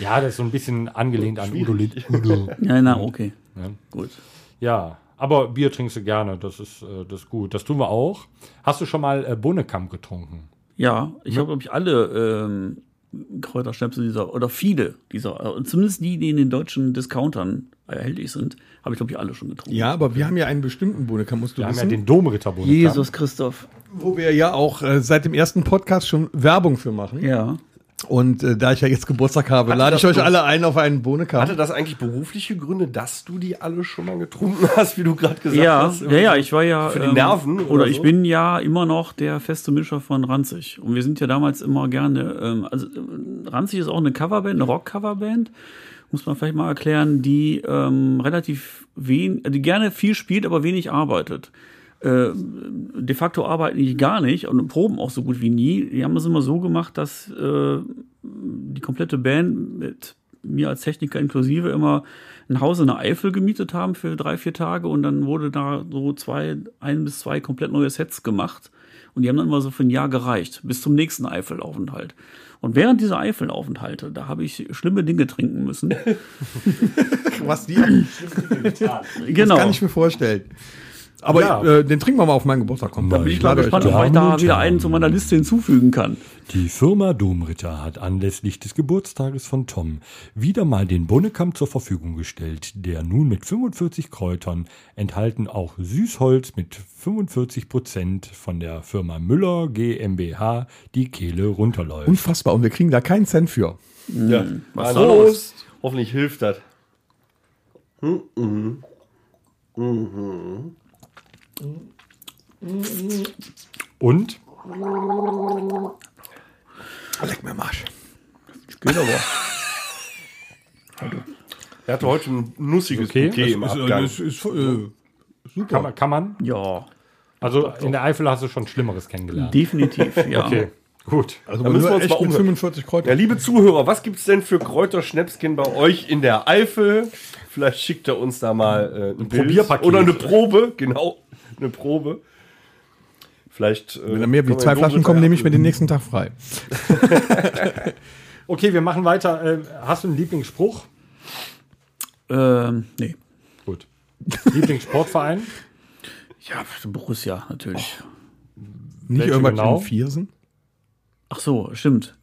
ja, das ist so ein bisschen angelehnt an Udo Lind. Udo. Ja, na, okay. Ja. Gut. Ja, aber Bier trinkst du gerne, das ist, äh, das ist gut. Das tun wir auch. Hast du schon mal äh, Bohnekamp getrunken? Ja, ich habe, glaube ich, alle ähm, Kräuterschnäpse dieser, oder viele dieser, äh, zumindest die, die in den deutschen Discountern erhältlich sind, habe ich, glaube ich, alle schon getrunken. Ja, aber wir haben ja einen bestimmten Bonekamp, musst du Wir haben ja wissen. den Domritter. Jesus Christoph. wo wir ja auch äh, seit dem ersten Podcast schon Werbung für machen. Ja. Und äh, da ich ja jetzt Geburtstag habe, Hatte lade ich euch alle ein auf einen Bohnenkamm. Hatte das eigentlich berufliche Gründe, dass du die alle schon mal getrunken hast, wie du gerade gesagt Ja, hast? ja, ja, ich war ja. ähm, Für die Nerven Oder, oder ich so? bin ja immer noch der feste Mischer von Ranzig. Und wir sind ja damals immer gerne. Ähm, also, äh, Ranzig ist auch eine Coverband, eine Rock-Coverband. Muss man vielleicht mal erklären, die ähm, relativ wenig, die gerne viel spielt, aber wenig arbeitet. Äh, de facto arbeiten die gar nicht und proben auch so gut wie nie. Die haben das immer so gemacht, dass äh, die komplette Band mit mir als Techniker inklusive immer ein Haus in der Eifel gemietet haben für drei, vier Tage und dann wurde da so zwei, ein bis zwei komplett neue Sets gemacht. Und die haben dann immer so für ein Jahr gereicht, bis zum nächsten Eifelaufenthalt. Und während dieser Eifelaufenthalte, da habe ich schlimme Dinge trinken müssen. was die genau. kann ich mir vorstellen. Aber Ja. äh, den trinken wir mal auf meinen Geburtstag. Komm, Da bin ich mal gespannt, ob ich da wieder einen zu meiner Liste hinzufügen kann. Die Firma Domritter hat anlässlich des Geburtstages von Tom wieder mal den Bonnekamp zur Verfügung gestellt, der nun mit 45 Kräutern enthalten auch Süßholz mit 45 Prozent von der Firma Müller GmbH die Kehle runterläuft. Unfassbar. Und wir kriegen da keinen Cent für. Ja. Was Also, da los? Hoffentlich hilft das. Und Leck mir am Arsch. Geht aber. Er hatte heute ein nussiges Okay. Bouquet im Abgang. ist, ist, äh, kann man, kann man? Ja, Also in der Eifel hast du schon Schlimmeres kennengelernt. definitiv, ja. Okay, gut. also Da müssen wir uns mal umhören. 45 Kräuter. Ja, liebe Zuhörer, was gibt's denn für Kräuterschnäpschen bei euch in der Eifel? Vielleicht schickt er uns da mal äh, ein, Probierpaket. Oder eine Probe, genau. Eine Probe. Vielleicht. Äh, Wenn da mehr wie zwei Flaschen kommen, nehme ich mir den abgeben. nächsten Tag frei. Okay, wir machen weiter. Äh, hast du einen Lieblingsspruch? Ähm, nee. Gut. Lieblingssportverein? Ja, Borussia natürlich. Nicht Welche irgendwas genau? in Viersen. Ach so, stimmt.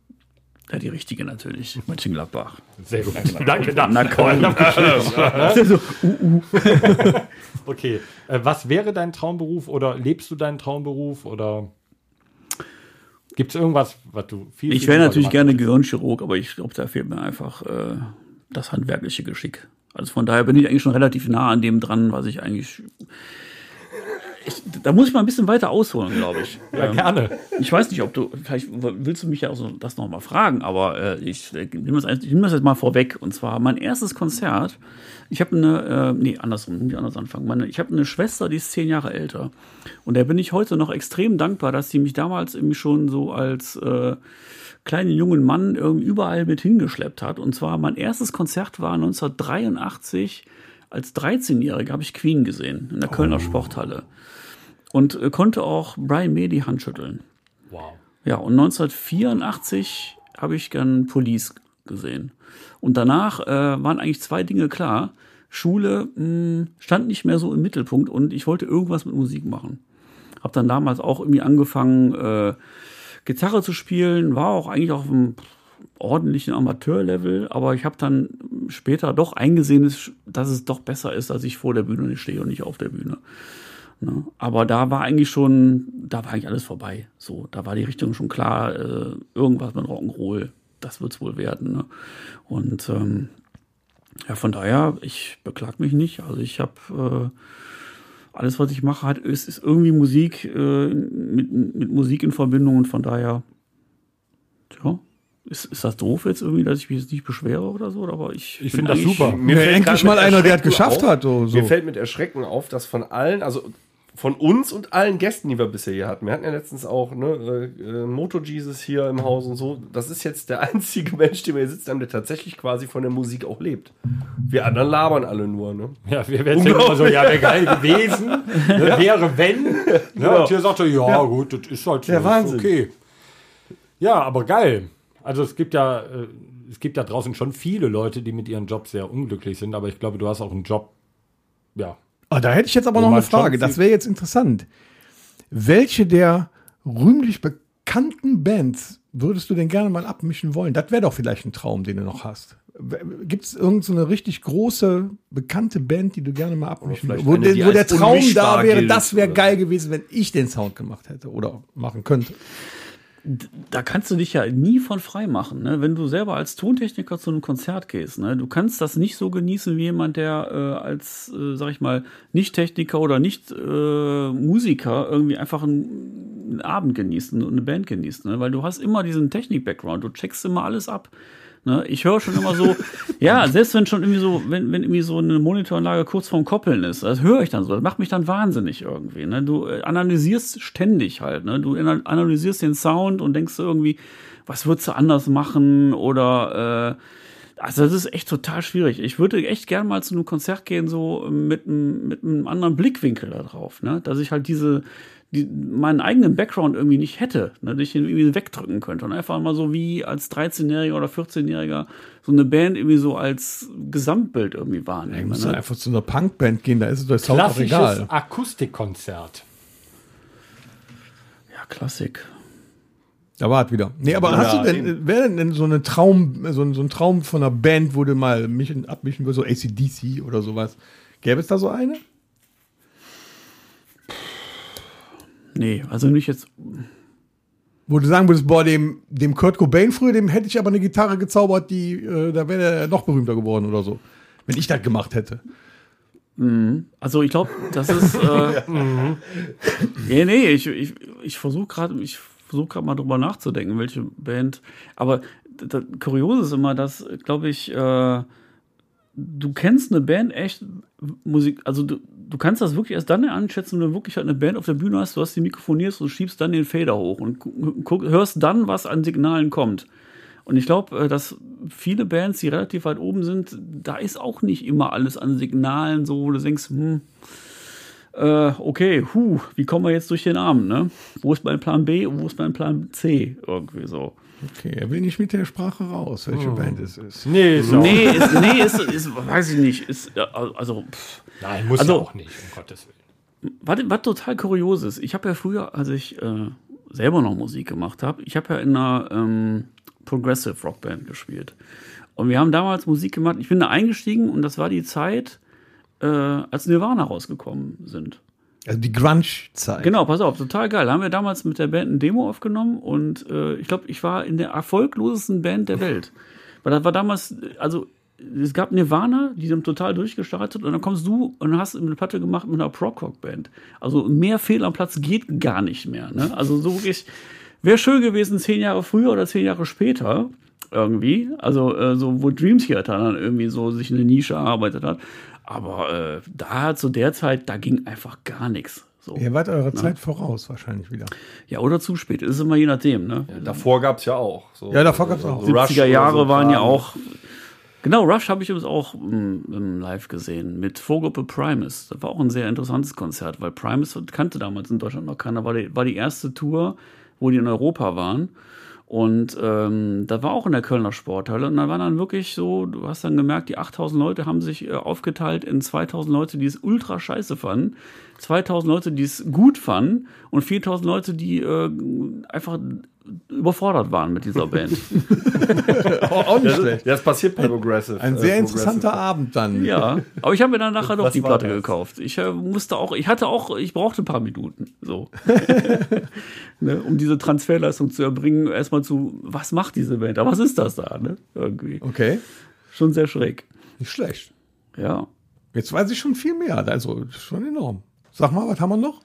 Ja, die richtige natürlich. Mönchengladbach. Sehr gut. Danke, danke. Na komm. Okay. Äh, was wäre dein Traumberuf oder lebst du deinen Traumberuf oder gibt es irgendwas, was du viel Ich wäre natürlich gerne Gehirnchirurg, aber ich glaube, da fehlt mir einfach äh, das handwerkliche Geschick. Also von daher bin ich eigentlich schon relativ nah an dem dran, was ich eigentlich. Ich, da muss ich mal ein bisschen weiter ausholen, glaube ich. Ja, gerne. Ich weiß nicht, ob du, vielleicht willst du mich ja auch so das nochmal fragen, aber äh, ich, äh, nehme das, ich nehme das jetzt mal vorweg. Und zwar mein erstes Konzert. Ich habe eine, äh, nee, andersrum, nicht anders anfangen. Meine, ich habe eine Schwester, die ist zehn Jahre älter. Und der bin ich heute noch extrem dankbar, dass sie mich damals irgendwie schon so als äh, kleinen jungen Mann irgendwie überall mit hingeschleppt hat. Und zwar mein erstes Konzert war 1983. Als 13-Jähriger habe ich Queen gesehen in der Kölner Sporthalle. Und äh, konnte auch Brian May die Hand schütteln. Wow. Ja, und 1984 habe ich gern Police gesehen. Und danach äh, waren eigentlich zwei Dinge klar. Schule mh, stand nicht mehr so im Mittelpunkt und ich wollte irgendwas mit Musik machen. Hab dann damals auch irgendwie angefangen, äh, Gitarre zu spielen, war auch eigentlich auf einem ordentlichen Amateurlevel, aber ich habe dann später doch eingesehen, dass- dass es doch besser ist, dass ich vor der Bühne nicht stehe und nicht auf der Bühne. Ne? Aber da war eigentlich schon, da war eigentlich alles vorbei. So, da war die Richtung schon klar, äh, irgendwas mit Rock'n'Roll, das wird's wohl werden. Ne? Und ähm, ja, von daher, ich beklag mich nicht. Also ich habe äh, alles, was ich mache, hat, ist, ist irgendwie Musik äh, mit, mit Musik in Verbindung und von daher, ja. Ist, ist das doof jetzt irgendwie, dass ich mich jetzt nicht beschwere oder so? Aber ich, Ich finde das super. Mir Ja, fällt endlich mal einer, der es geschafft auf, hat, so- so. Mir fällt mit Erschrecken auf, dass von allen, also von uns und allen Gästen, die wir bisher hier hatten, wir hatten ja letztens auch ne, äh, äh, Moto Jesus hier im Haus und so, das ist jetzt der einzige Mensch, den wir hier sitzen haben, der tatsächlich quasi von der Musik auch lebt. Wir anderen labern alle nur, ne? Ja, wir werden ja immer so, ja, wäre geil gewesen, ne, wäre wenn. Ne, Und hier sagt er, ja, gut, das ist halt Der Wahnsinn. okay. Ja, aber geil. Also es gibt ja, äh, es gibt da draußen schon viele Leute, die mit ihren Jobs sehr unglücklich sind, aber ich glaube, du hast auch einen Job, ja. Ah, da hätte ich jetzt aber Wo noch eine Frage. Das wäre jetzt interessant. Welche der rühmlich bekannten Bands würdest du denn gerne mal abmischen wollen? Das wäre doch vielleicht ein Traum, den du noch hast. Gibt es irgendeine so eine richtig große, bekannte Band, die du gerne mal abmischen würdest? Wo, eine, wo der Traum da wäre, gilt, das wäre geil gewesen, wenn ich den Sound gemacht hätte oder machen könnte. Da kannst du dich ja nie von frei machen. Ne? Wenn du selber als Tontechniker zu einem Konzert gehst, ne? du kannst das nicht so genießen wie jemand, der äh, als, äh, sag ich mal, Nicht-Techniker oder Nicht-Musiker irgendwie einfach einen, einen Abend genießt und eine Band genießt. Ne? Weil du hast immer diesen Technik-Background, du checkst immer alles ab. Ne? Ich höre schon immer so, ja, selbst wenn schon irgendwie so, wenn, wenn irgendwie so eine Monitoranlage kurz vorm Koppeln ist, das höre ich dann so, das macht mich dann wahnsinnig irgendwie. Ne? Du äh, analysierst ständig halt, ne? Du ana- analysierst den Sound und denkst irgendwie, was würdest du anders machen oder äh, also das ist echt total schwierig. Ich würde echt gern mal zu einem Konzert gehen, so mit, einem- mit einem anderen Blickwinkel da drauf, ne? Dass ich halt diese, die, meinen eigenen Background irgendwie nicht hätte, ne? dass ich ihn irgendwie wegdrücken könnte und einfach mal so wie als 13-Jähriger oder 14-Jähriger so eine Band irgendwie so als Gesamtbild irgendwie Du wahrnehmen. musst ne? einfach zu einer Punkband gehen, da ist der Sound auch Klassisches egal. Akustikkonzert. Ja, Klassik. Da war es wieder. Nee, aber hast du denn, wäre denn so eine Traum, so ein, so ein Traum von einer Band, wo du mal mischen, abmischen würdest, so ACDC oder sowas? Gäbe es da so eine? Nee, also nicht jetzt. Wo du sagen würdest, boah, dem, dem Kurt Cobain früher, dem hätte ich aber eine Gitarre gezaubert, die, äh, da wäre er noch berühmter geworden oder so. Wenn ich das gemacht hätte. Also ich glaube, das ist. Äh, nee, nee, ich, ich, ich versuche gerade, ich versuche gerade mal drüber nachzudenken, welche Band. Aber das Kuriose ist immer, dass, glaube ich, äh, du kennst eine Band echt Musik, also du, du kannst das wirklich erst dann einschätzen, wenn du wirklich halt eine Band auf der Bühne hast, du hast die mikrofonierst und schiebst dann den Fader hoch und hörst dann, was an Signalen kommt. Und ich glaube, dass viele Bands, die relativ weit oben sind, da ist auch nicht immer alles an Signalen so, wo du denkst, hm, äh, okay, hu, wie kommen wir jetzt durch den Abend, ne? Wo ist mein Plan B und wo ist mein Plan C? Irgendwie so. Okay, er will nicht mit der Sprache raus, welche Band es ist. Nee, ist auch, Nee, ist, nee, ist, ist, weiß ich nicht, ist, äh, also, pff. Nein, muss Also- ja auch nicht, um Gottes Willen. was, was total kurios ist, ich habe ja früher, als ich äh, selber noch Musik gemacht habe, ich habe ja in einer ähm, Progressive Rockband gespielt. Und wir haben damals Musik gemacht, ich bin da eingestiegen und das war die Zeit, äh, als Nirvana rausgekommen sind. Also die Grunge-Zeit. Genau, pass auf, total geil. Da haben wir damals mit der Band ein Demo aufgenommen und äh, ich glaube, ich war in der erfolglosesten Band der Welt. Weil das war damals, also es gab Nirvana, die sind total durchgestartet und dann kommst du und hast eine Platte gemacht mit einer Prog-Rock-Band. Also mehr Fehl am Platz geht gar nicht mehr. Ne? Also so wirklich, wäre schön gewesen, zehn Jahre früher oder zehn Jahre später irgendwie. Also äh, so, wo Dream Theater dann irgendwie so sich eine Nische erarbeitet hat. Aber äh, da zu der Zeit, da ging einfach gar nichts. So. Ihr wart eurer Zeit voraus wahrscheinlich wieder. Ja, oder zu spät. Ist immer je nachdem, ne? Davor gab es ja auch. So, Ja, davor gab's auch. so Rush 70er oder Jahre so waren ja auch. Genau, Rush habe ich übrigens auch mm, im Live gesehen mit Vorgruppe Primus. Das war auch ein sehr interessantes Konzert, weil Primus kannte damals in Deutschland noch keiner. War die, war die erste Tour, wo die in Europa waren. Und ähm, da war auch in der Kölner Sporthalle. Und da war dann wirklich so, du hast dann gemerkt, die 8000 Leute haben sich äh, aufgeteilt in 2000 Leute, die es ultra scheiße fanden, 2000 Leute, die es gut fanden und 4000 Leute, die äh, einfach überfordert waren mit dieser Band. Auch, nicht Das, schlecht. das passiert bei Progressive. Ein äh, sehr Progressive. interessanter Abend dann. Ja, aber ich habe mir dann nachher doch die Platte das? gekauft. Ich äh, musste auch, ich hatte auch, ich brauchte ein paar Minuten, so, ne, um diese Transferleistung zu erbringen. Erstmal zu, was macht diese Band? Aber was ist das da, ne? Irgendwie Okay, schon sehr schräg. nicht schlecht. Ja, Jetzt weiß ich schon viel mehr. Also schon enorm. Sag mal, was haben wir noch?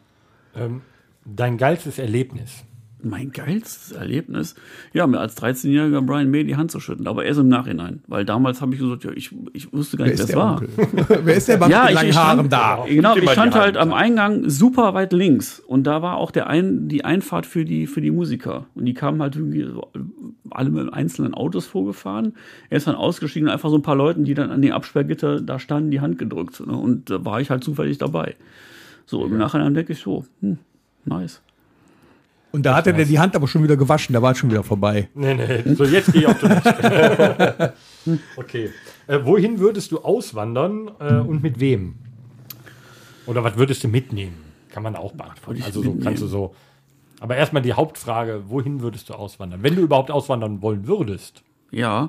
Ähm, dein geilstes Erlebnis. Mein geilstes Erlebnis, ja, mir als 13-jähriger Brian May die Hand zu schütteln, aber erst im Nachhinein, weil damals habe ich gesagt, ja, ich, ich wusste gar nicht, wer es war. Onkel? Wer ist der Mann Ja, mit langen ich Haaren stand, da? Genau, ich die stand halt am. Eingang super weit links und da war auch der ein, die Einfahrt für die, für die Musiker. Und die kamen halt irgendwie so, alle mit einzelnen Autos vorgefahren. Er ist dann ausgestiegen und einfach so ein paar Leuten, die dann an den Absperrgitter da standen, die Hand gedrückt. Ne? Und da war ich halt zufällig dabei. So, im Nachhinein denke ich so, hm, nice. Und da hat er die Hand aber schon wieder gewaschen, da war es schon wieder vorbei. Nee, nee. So, jetzt gehe ich auf Toilette. okay. Äh, wohin würdest du auswandern äh, und mit wem? Oder was würdest du mitnehmen? Kann man auch beantworten. Also so kannst du so. Aber erstmal die Hauptfrage, wohin würdest du auswandern? Wenn du überhaupt auswandern wollen würdest. Ja,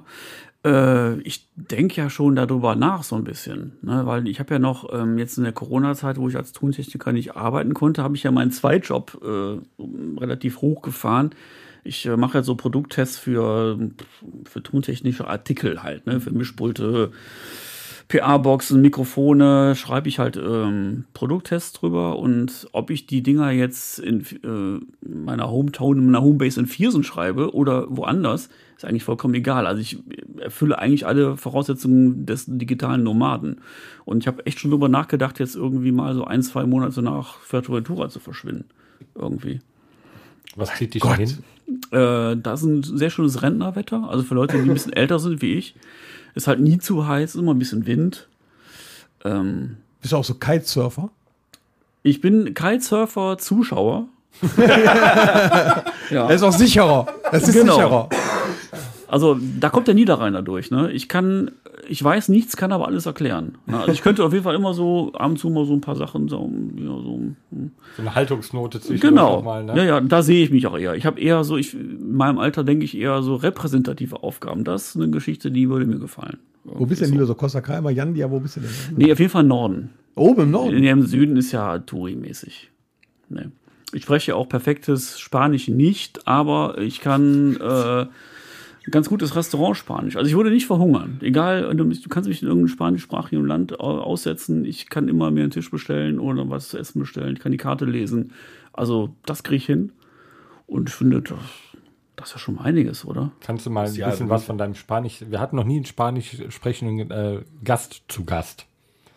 äh, ich denke ja schon darüber nach so ein bisschen, ne? weil ich habe ja noch ähm, jetzt in der Corona-Zeit, wo ich als Tontechniker nicht arbeiten konnte, habe ich ja meinen Zweitjob äh, relativ hochgefahren. Ich äh, mache jetzt so Produkttests für, für tontechnische Artikel halt, ne? für Mischpulte, PA-Boxen, Mikrofone, schreibe ich halt ähm, Produkttests drüber und ob ich die Dinger jetzt in äh, meiner Hometown, in meiner Homebase in Viersen schreibe oder woanders, ist eigentlich vollkommen egal. Also ich erfülle eigentlich alle Voraussetzungen des digitalen Nomaden. Und ich habe echt schon drüber nachgedacht, jetzt irgendwie mal so ein, zwei Monate nach Fuerteventura zu verschwinden. Irgendwie. Was zieht dich dahin? Äh, da ist ein sehr schönes Rentnerwetter. Also für Leute, die ein bisschen älter sind wie ich. Ist halt nie zu heiß, immer ein bisschen Wind. Ähm, Bist du auch so Kitesurfer? ich bin Kitesurfer, Zuschauer. ja. Er ist auch sicherer. Es ist Genau. sicherer. Also da kommt der Niederrheiner durch. Ne? Ich kann, ich weiß nichts, kann aber alles erklären. Ne? Also ich könnte auf jeden Fall immer so ab und zu mal so ein paar Sachen so, ja, so So eine Haltungsnote zwischen Genau. Mal, ne? Ja, ja, da sehe ich mich auch eher. Ich habe eher so, ich, in meinem Alter denke ich eher so repräsentative Aufgaben. Das ist eine Geschichte, die würde mir gefallen. Wo bist du denn lieber so? Costa Calma, Jandia, wo bist du denn? Nee, auf jeden Fall Norden. Oben im Norden. Nee, Im Süden ist ja Touri-mäßig. Nee. Ich spreche auch perfektes Spanisch nicht, aber ich kann äh, ganz gutes Restaurant-Spanisch. Also ich würde nicht verhungern. Egal, du, du kannst mich in irgendeinem spanischsprachigen Land au- aussetzen. Ich kann immer mir einen Tisch bestellen oder was zu essen bestellen. Ich kann die Karte lesen. Also das kriege ich hin. Und ich finde, das, das ist ja schon mal einiges, oder? Kannst du mal ein Ja, bisschen was von deinem Spanisch. Wir hatten noch nie einen spanisch sprechenden äh, Gast zu Gast.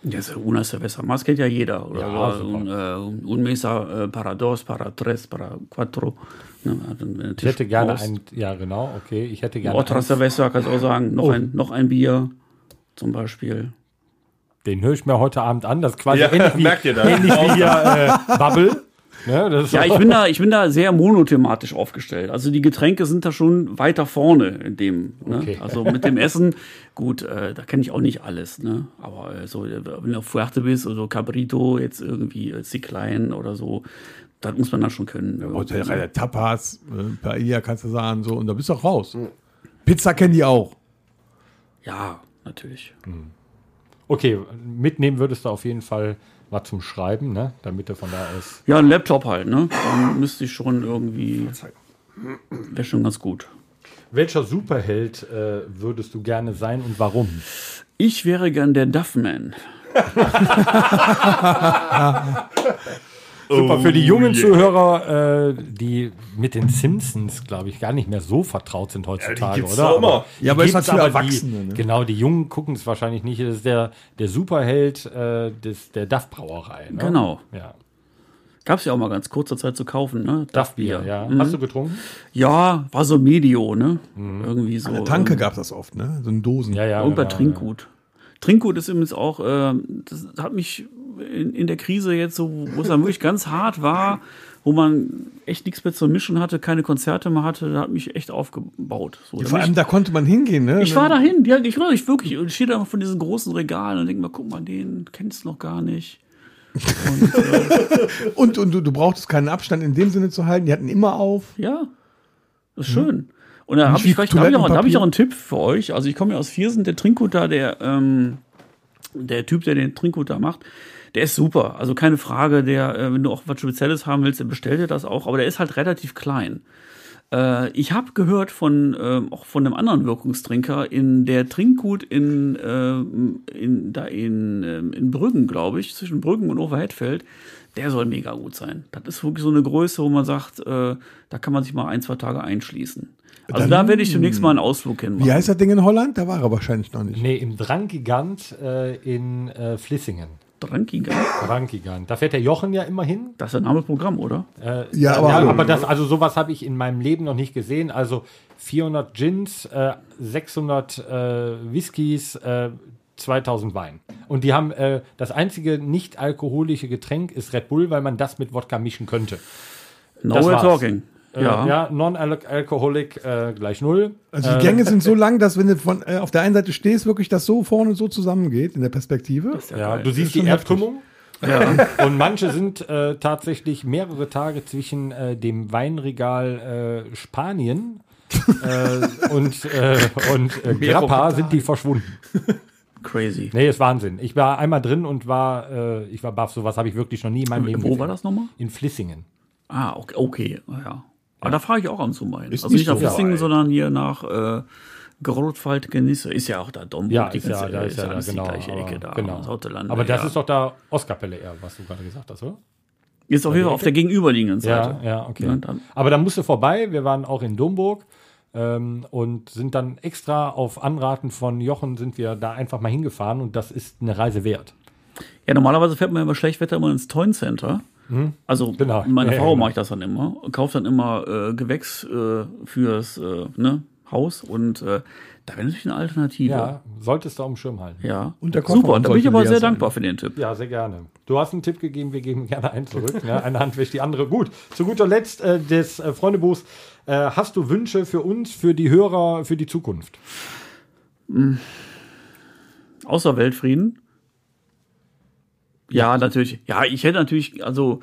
Ja, ist ja una cerveza más kennt ja jeder. Oder Ja, so, un, äh, un mesa äh, para dos, para tres, para cuatro. Ne, äh, Ich hätte gerne Tisch ein, ja genau, okay. Ich hätte gerne Otra cerveza, kannst du auch sagen. Noch, Oh. ein, noch ein Bier zum Beispiel. den höre ich mir heute Abend an. Das ist quasi Ja, ähnlich wie, merkt ihr das? ähnlich wie hier äh, Bubble. Ne, das ist Ja, ich bin da, ich bin da sehr monothematisch aufgestellt. Also die Getränke sind da schon weiter vorne in dem. Ne? Okay. Also mit dem Essen, gut, äh, da kenne ich auch nicht alles. Ne? Aber äh, so, äh, wenn du auf Fuerte bist oder so Cabrito, jetzt irgendwie äh, Zicklein oder so, das muss man dann schon können. Hotel Reihe Tapas, äh, Paella kannst du sagen, so, und da bist du auch raus. Pizza kennen die auch. Ja, natürlich. Okay, mitnehmen würdest du auf jeden Fall was zum Schreiben, ne? damit du von da aus. Ja, ein Laptop halt, ne? Dann müsste ich schon irgendwie. Wäre schon ganz gut. Welcher Superheld äh, würdest du gerne sein und warum? Ich wäre gern der Duffman. Super, für die jungen Zuhörer, äh, die mit den Simpsons, glaube ich, gar nicht mehr so vertraut sind heutzutage, gibt's oder? doch immer. die Ja, aber ist halt für aber Erwachsene, Die, ne? Genau, die Jungen gucken es wahrscheinlich nicht. Das ist der, der Superheld äh, des, der Duff-Brauerei. Ne? Genau. Ja. Gab es ja auch mal ganz kurzer Zeit zu kaufen, ne? Duff-Bier, ja. Mhm. Hast du getrunken? Ja, war so Medio, ne? Irgendwie so. An der Tanke ähm, gab es das oft, ne? So in Dosen. Ja, ja. Und bei genau, Trinkgut. Trinkgut ist übrigens auch, äh, das hat mich in, in der Krise jetzt so, wo es dann wirklich ganz hart war, wo man echt nichts mehr zu mischen hatte, keine Konzerte mehr hatte, da hat mich echt aufgebaut. So, da Vor allem, da konnte man hingehen, ne? ich, ich war dahin, ja, ich, ich wirklich, und ich stehe da von diesen großen Regalen und denke mal, guck mal, den kennst du noch gar nicht. Und, und du, du brauchtest keinen Abstand in dem Sinne zu halten. Die hatten immer auf. Ja, das ist schön. Und da habe ich vielleicht da hab ich, auch, da hab ich auch einen Tipp für euch. Also ich komme ja aus Viersen, der Trinkgut da, der, ähm, der Typ, der den Trinkgut da macht, der ist super. Also keine Frage, der, äh, wenn du auch was Spezielles haben willst, der bestellt dir das auch, aber der ist halt relativ klein. Äh, ich habe gehört von ähm, auch von einem anderen Wirkungstrinker in der Trinkgut in, ähm, in da in, ähm, in Brüggen, glaube ich, zwischen Brüggen und Overheadfeld, der soll mega gut sein. Das ist wirklich so eine Größe, wo man sagt, äh, da kann man sich mal ein, zwei Tage einschließen. Also Dann- da werde ich demnächst mal einen Ausflug hin Wie heißt das Ding in Holland? Da war er wahrscheinlich noch nicht. Nee, im Drankgigant äh, in äh, Flissingen. Drankiger. Drankgigant. Da fährt der Jochen ja immer hin. Das ist ein Name Programm, oder? Äh, Ja, aber hallo. aber das, also sowas habe ich in meinem Leben noch nicht gesehen. Also 400 Gins, äh, 600 äh, Whiskys, äh, 2000 Wein. Und die haben äh, das einzige nicht alkoholische Getränk ist Red Bull, weil man das mit Wodka mischen könnte. No Das we're talking. Äh, Ja. ja, non-alcoholic äh, gleich null. Also die Gänge sind so lang, dass wenn du von, äh, auf der einen Seite stehst, wirklich das so vorne so zusammengeht in der Perspektive. Ja, du siehst die Erdkrümmung. Und manche sind äh, tatsächlich mehrere Tage zwischen äh, dem Weinregal äh, Spanien äh, und, äh, und äh, Grappa sind die verschwunden. Crazy. Nee, ist Wahnsinn. Ich war einmal drin und war, äh, ich war baff, sowas habe ich wirklich noch nie in meinem Leben Wo war das nochmal? In Flissingen. Ah, okay, okay. Ja. Aber da fahre ich auch am zu hin. Ist Also nicht nach Vissingen, sondern hier nach äh, Grotwald Genisse. Ist ja auch da Domburg. Ja, die ist ja, da ist ja da alles genau. die gleiche Ecke da. genau. Sauterland, aber das ja. ist doch da Ostkapelle eher, was du gerade gesagt hast, oder? Ist auf jeden Fall auf der gegenüberliegenden Ja, Seite. ja, okay. Ne, dann- Aber da musst du vorbei. Wir waren auch in Domburg ähm, und sind dann extra auf Anraten von Jochen sind wir da einfach mal hingefahren und das ist eine Reise wert. Ja, normalerweise fährt man ja bei Schlechtwetter immer ins Toyn Center. Also Genau. meine Ja, Frau ja, mache ich das dann immer. Kauft dann immer äh, Gewächs äh, fürs äh, ne, Haus und äh, da wäre natürlich eine Alternative. Ja, solltest du auf dem Schirm halten. Ja. Und der Kofferraum Super, da bin ich aber sehr sein. dankbar für den Tipp. Ja, sehr gerne. Du hast einen Tipp gegeben, wir geben gerne einen zurück. Ne? Eine Hand wäscht die andere. Gut, zu guter Letzt äh, des äh, Freundebuchs. Äh, hast du Wünsche für uns, für die Hörer, für die Zukunft? Außer Weltfrieden. Ja, natürlich. Ja, ich hätte natürlich, also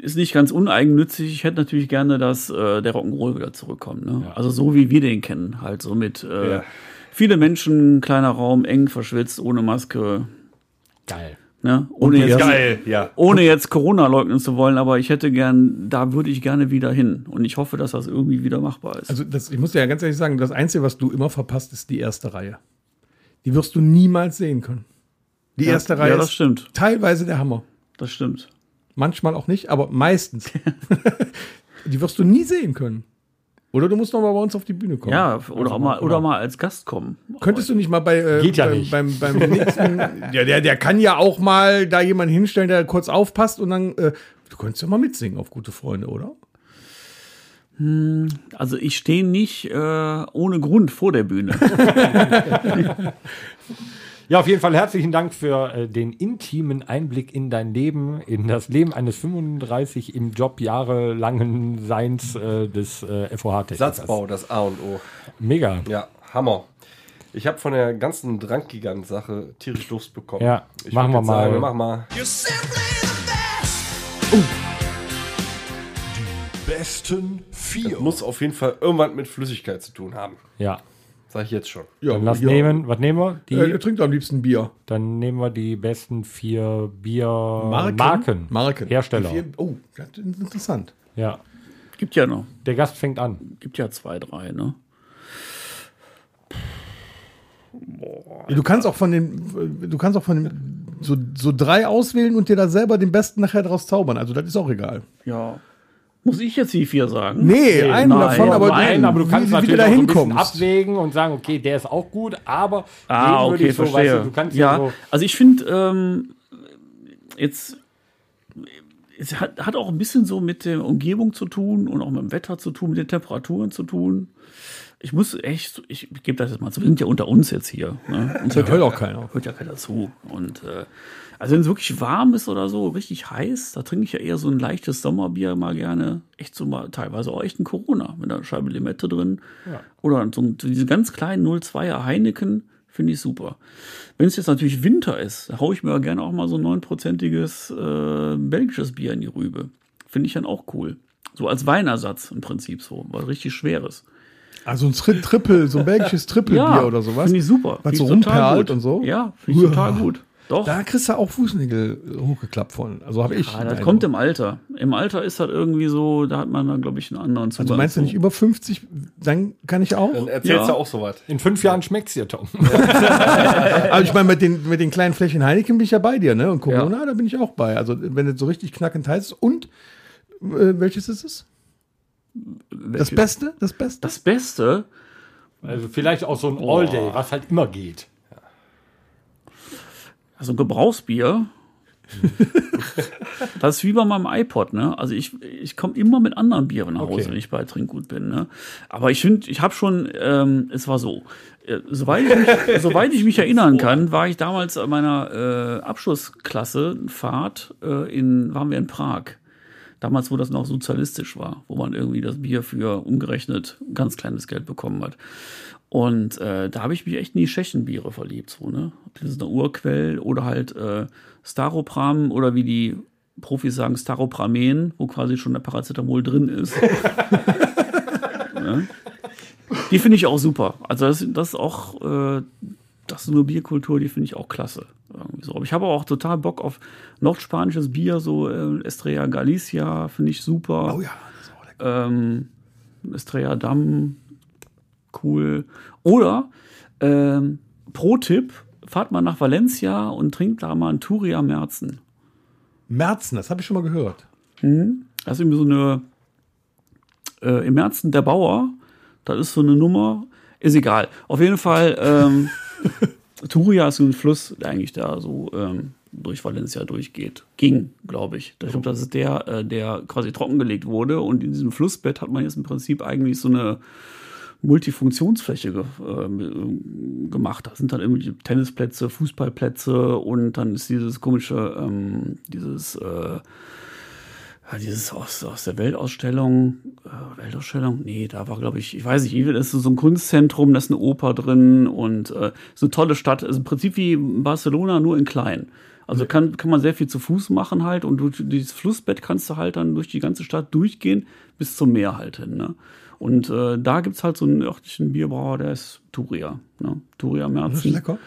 ist nicht ganz uneigennützig. Ich hätte natürlich gerne, dass äh, der Rock'n'Roll wieder zurückkommt. Ne? Also so wie wir den kennen, halt so mit äh, Ja. viele Menschen, kleiner Raum, eng verschwitzt, ohne Maske. Geil. Ne? Ohne, jetzt, Geil, ja. ohne jetzt Corona leugnen zu wollen, aber ich hätte gern, da würde ich gerne wieder hin. Und ich hoffe, dass das irgendwie wieder machbar ist. Also das, ich muss dir ja ganz ehrlich sagen, das Einzige, was du immer verpasst, ist die erste Reihe. Die wirst du niemals sehen können. Die Ja, erste Reihe ja, das ist stimmt. teilweise der Hammer. Das stimmt. Manchmal auch nicht, aber meistens. die wirst du nie sehen können. Oder du musst noch mal bei uns auf die Bühne kommen. Ja, oder, auch mal, oder mal als Gast kommen. Könntest du nicht mal bei äh, Geht ja beim, nicht. beim, beim nächsten. ja, der, der kann ja auch mal da jemanden hinstellen, der kurz aufpasst und dann. Äh, du könntest ja mal mitsingen auf gute Freunde, oder? Also ich stehe nicht äh, ohne Grund vor der Bühne. Ja, auf jeden Fall herzlichen Dank für äh, den intimen Einblick in dein Leben, in das Leben eines 35 im Job jahrelangen Seins äh, des äh, FOH-Technikers. Satzbau, das A und O. Mega. Ja, Hammer. Ich habe von der ganzen Drankgigant-Sache tierisch Lust bekommen. Ja, ich machen wir jetzt mal. Sagen, machen mal. Besten Das vier. muss auf jeden Fall irgendwas mit Flüssigkeit zu tun haben. Ja. Sag ich jetzt schon. Ja, Dann lass ja. nehmen. Was nehmen wir? Die, Äh, er trinkt am liebsten Bier. Dann nehmen wir die besten vier Biermarken. Marken? Marken. Hersteller. Vier- Oh, das ist interessant. Ja. Gibt ja noch. Der Gast fängt an. Gibt ja zwei, drei, ne? Du kannst auch von den, du kannst auch von den, so, so drei auswählen und dir da selber den besten nachher draus zaubern. Also das ist auch egal. Ja. Muss ich jetzt die vier sagen? Nee, einen nein, davon, aber, Nein, aber du kannst wie, wie du natürlich da auch so hinkommst. abwägen und sagen, okay, der ist auch gut, aber Ah, den würde okay, ich so, verstehe. weißt du, du kannst ja, ja so, also ich finde, ähm, jetzt, es hat, hat auch ein bisschen so mit der Umgebung zu tun und auch mit dem Wetter zu tun, mit den Temperaturen zu tun. Ich muss echt, ich gebe das jetzt mal zu, wir sind ja unter uns jetzt hier. Ne? Uns Das hört auch keiner. hört ja keiner zu. Und äh, also wenn es wirklich warm ist oder so, richtig heiß, da trinke ich ja eher so ein leichtes Sommerbier mal gerne. Echt so mal teilweise auch echt ein Corona mit einer Scheibe Limette drin. Oder so ein- diese ganz kleinen 02er Heineken, finde ich super. Wenn es jetzt natürlich Winter ist, haue ich mir gerne auch mal so ein neunprozentiges äh, belgisches Bier in die Rübe. Finde ich dann auch cool. So als Weinersatz im Prinzip so, weil richtig schweres. Also ein Tri Triple, so ein belgisches Triple-Bier oder sowas. Finde ich super. Was so rumperlt und so. Ja, finde ich total gut. Doch. Da kriegst du auch Fußnägel hochgeklappt von. Also habe ich. Ah, das einen kommt im Alter. Im Alter ist das irgendwie so, da hat man dann, glaube ich, einen anderen Zugang. Also meinst du nicht über 50, dann kann ich auch. Dann erzählst Ja. du auch sowas. in fünf Jahren schmeckt's dir, Tom. Aber ich meine, mit den, mit den kleinen Flächen Heineken bin ich ja bei dir, ne? Und Corona, Ja. da bin ich auch bei. Also wenn es so richtig knackend heiß ist. Und äh, welches ist es? Das Welche- Beste? Das Beste? Das Beste, Also vielleicht auch so ein All-Day, was halt immer geht. Also ein Gebrauchsbier, das ist wie bei meinem iPod, ne? Also ich, ich komme immer mit anderen Bieren nach Hause, Okay. wenn ich bei Trinkgut bin, ne? Aber ich finde, ich habe schon, ähm, es war so, äh, soweit ich, mich, soweit ich mich erinnern kann, war ich damals an meiner äh, Abschlussklasse Fahrt äh, in, waren wir in Prag. Damals, wo das noch sozialistisch war, wo man irgendwie das Bier für umgerechnet ganz kleines Geld bekommen hat. Und äh, da habe ich mich echt in die Tschechenbiere verliebt, so, ne? Ob das eine Urquell oder halt äh, Staropram oder wie die Profis sagen, Staropramen, wo quasi schon der Paracetamol drin ist. ne? Die finde ich auch super. Also das, das ist auch, äh, das ist eine Bierkultur, die finde ich auch klasse. Irgendwie so. Aber ich habe auch total Bock auf nordspanisches Bier, so äh, Estrella Galicia, finde ich super. oh ja. ähm, Estrella Damm, cool. Oder, ähm, Pro-Tipp, fahrt mal nach Valencia und trinkt da mal einen Turia Merzen. Merzen, das habe ich schon mal gehört. Das ist irgendwie so eine, äh, im Merzen der Bauer, das ist so eine Nummer, ist egal. Auf jeden Fall, ähm, Turia ist so ein Fluss, der eigentlich da so ähm, durch Valencia durchgeht. Ging, glaube ich. Ich glaube, das ist der, äh, der quasi trockengelegt wurde. Und in diesem Flussbett hat man jetzt im Prinzip eigentlich so eine Multifunktionsfläche ge ähm, gemacht. Da sind dann irgendwie Tennisplätze, Fußballplätze und dann ist dieses komische, ähm, dieses, äh, ja, dieses aus, aus der Weltausstellung, äh, Weltausstellung? Nee, da war, glaube ich, ich weiß nicht, das ist so ein Kunstzentrum, da ist eine Oper drin und äh, ist eine tolle Stadt. Ist im Prinzip wie Barcelona, nur in klein. Also kann, kann man sehr viel zu Fuß machen halt und durch dieses Flussbett kannst du halt dann durch die ganze Stadt durchgehen bis zum Meer halt hin. Ne? Und äh, da gibt's halt so einen örtlichen Bierbrauer, der ist Turia. Ne? Turia Das ist Merzen. lecker.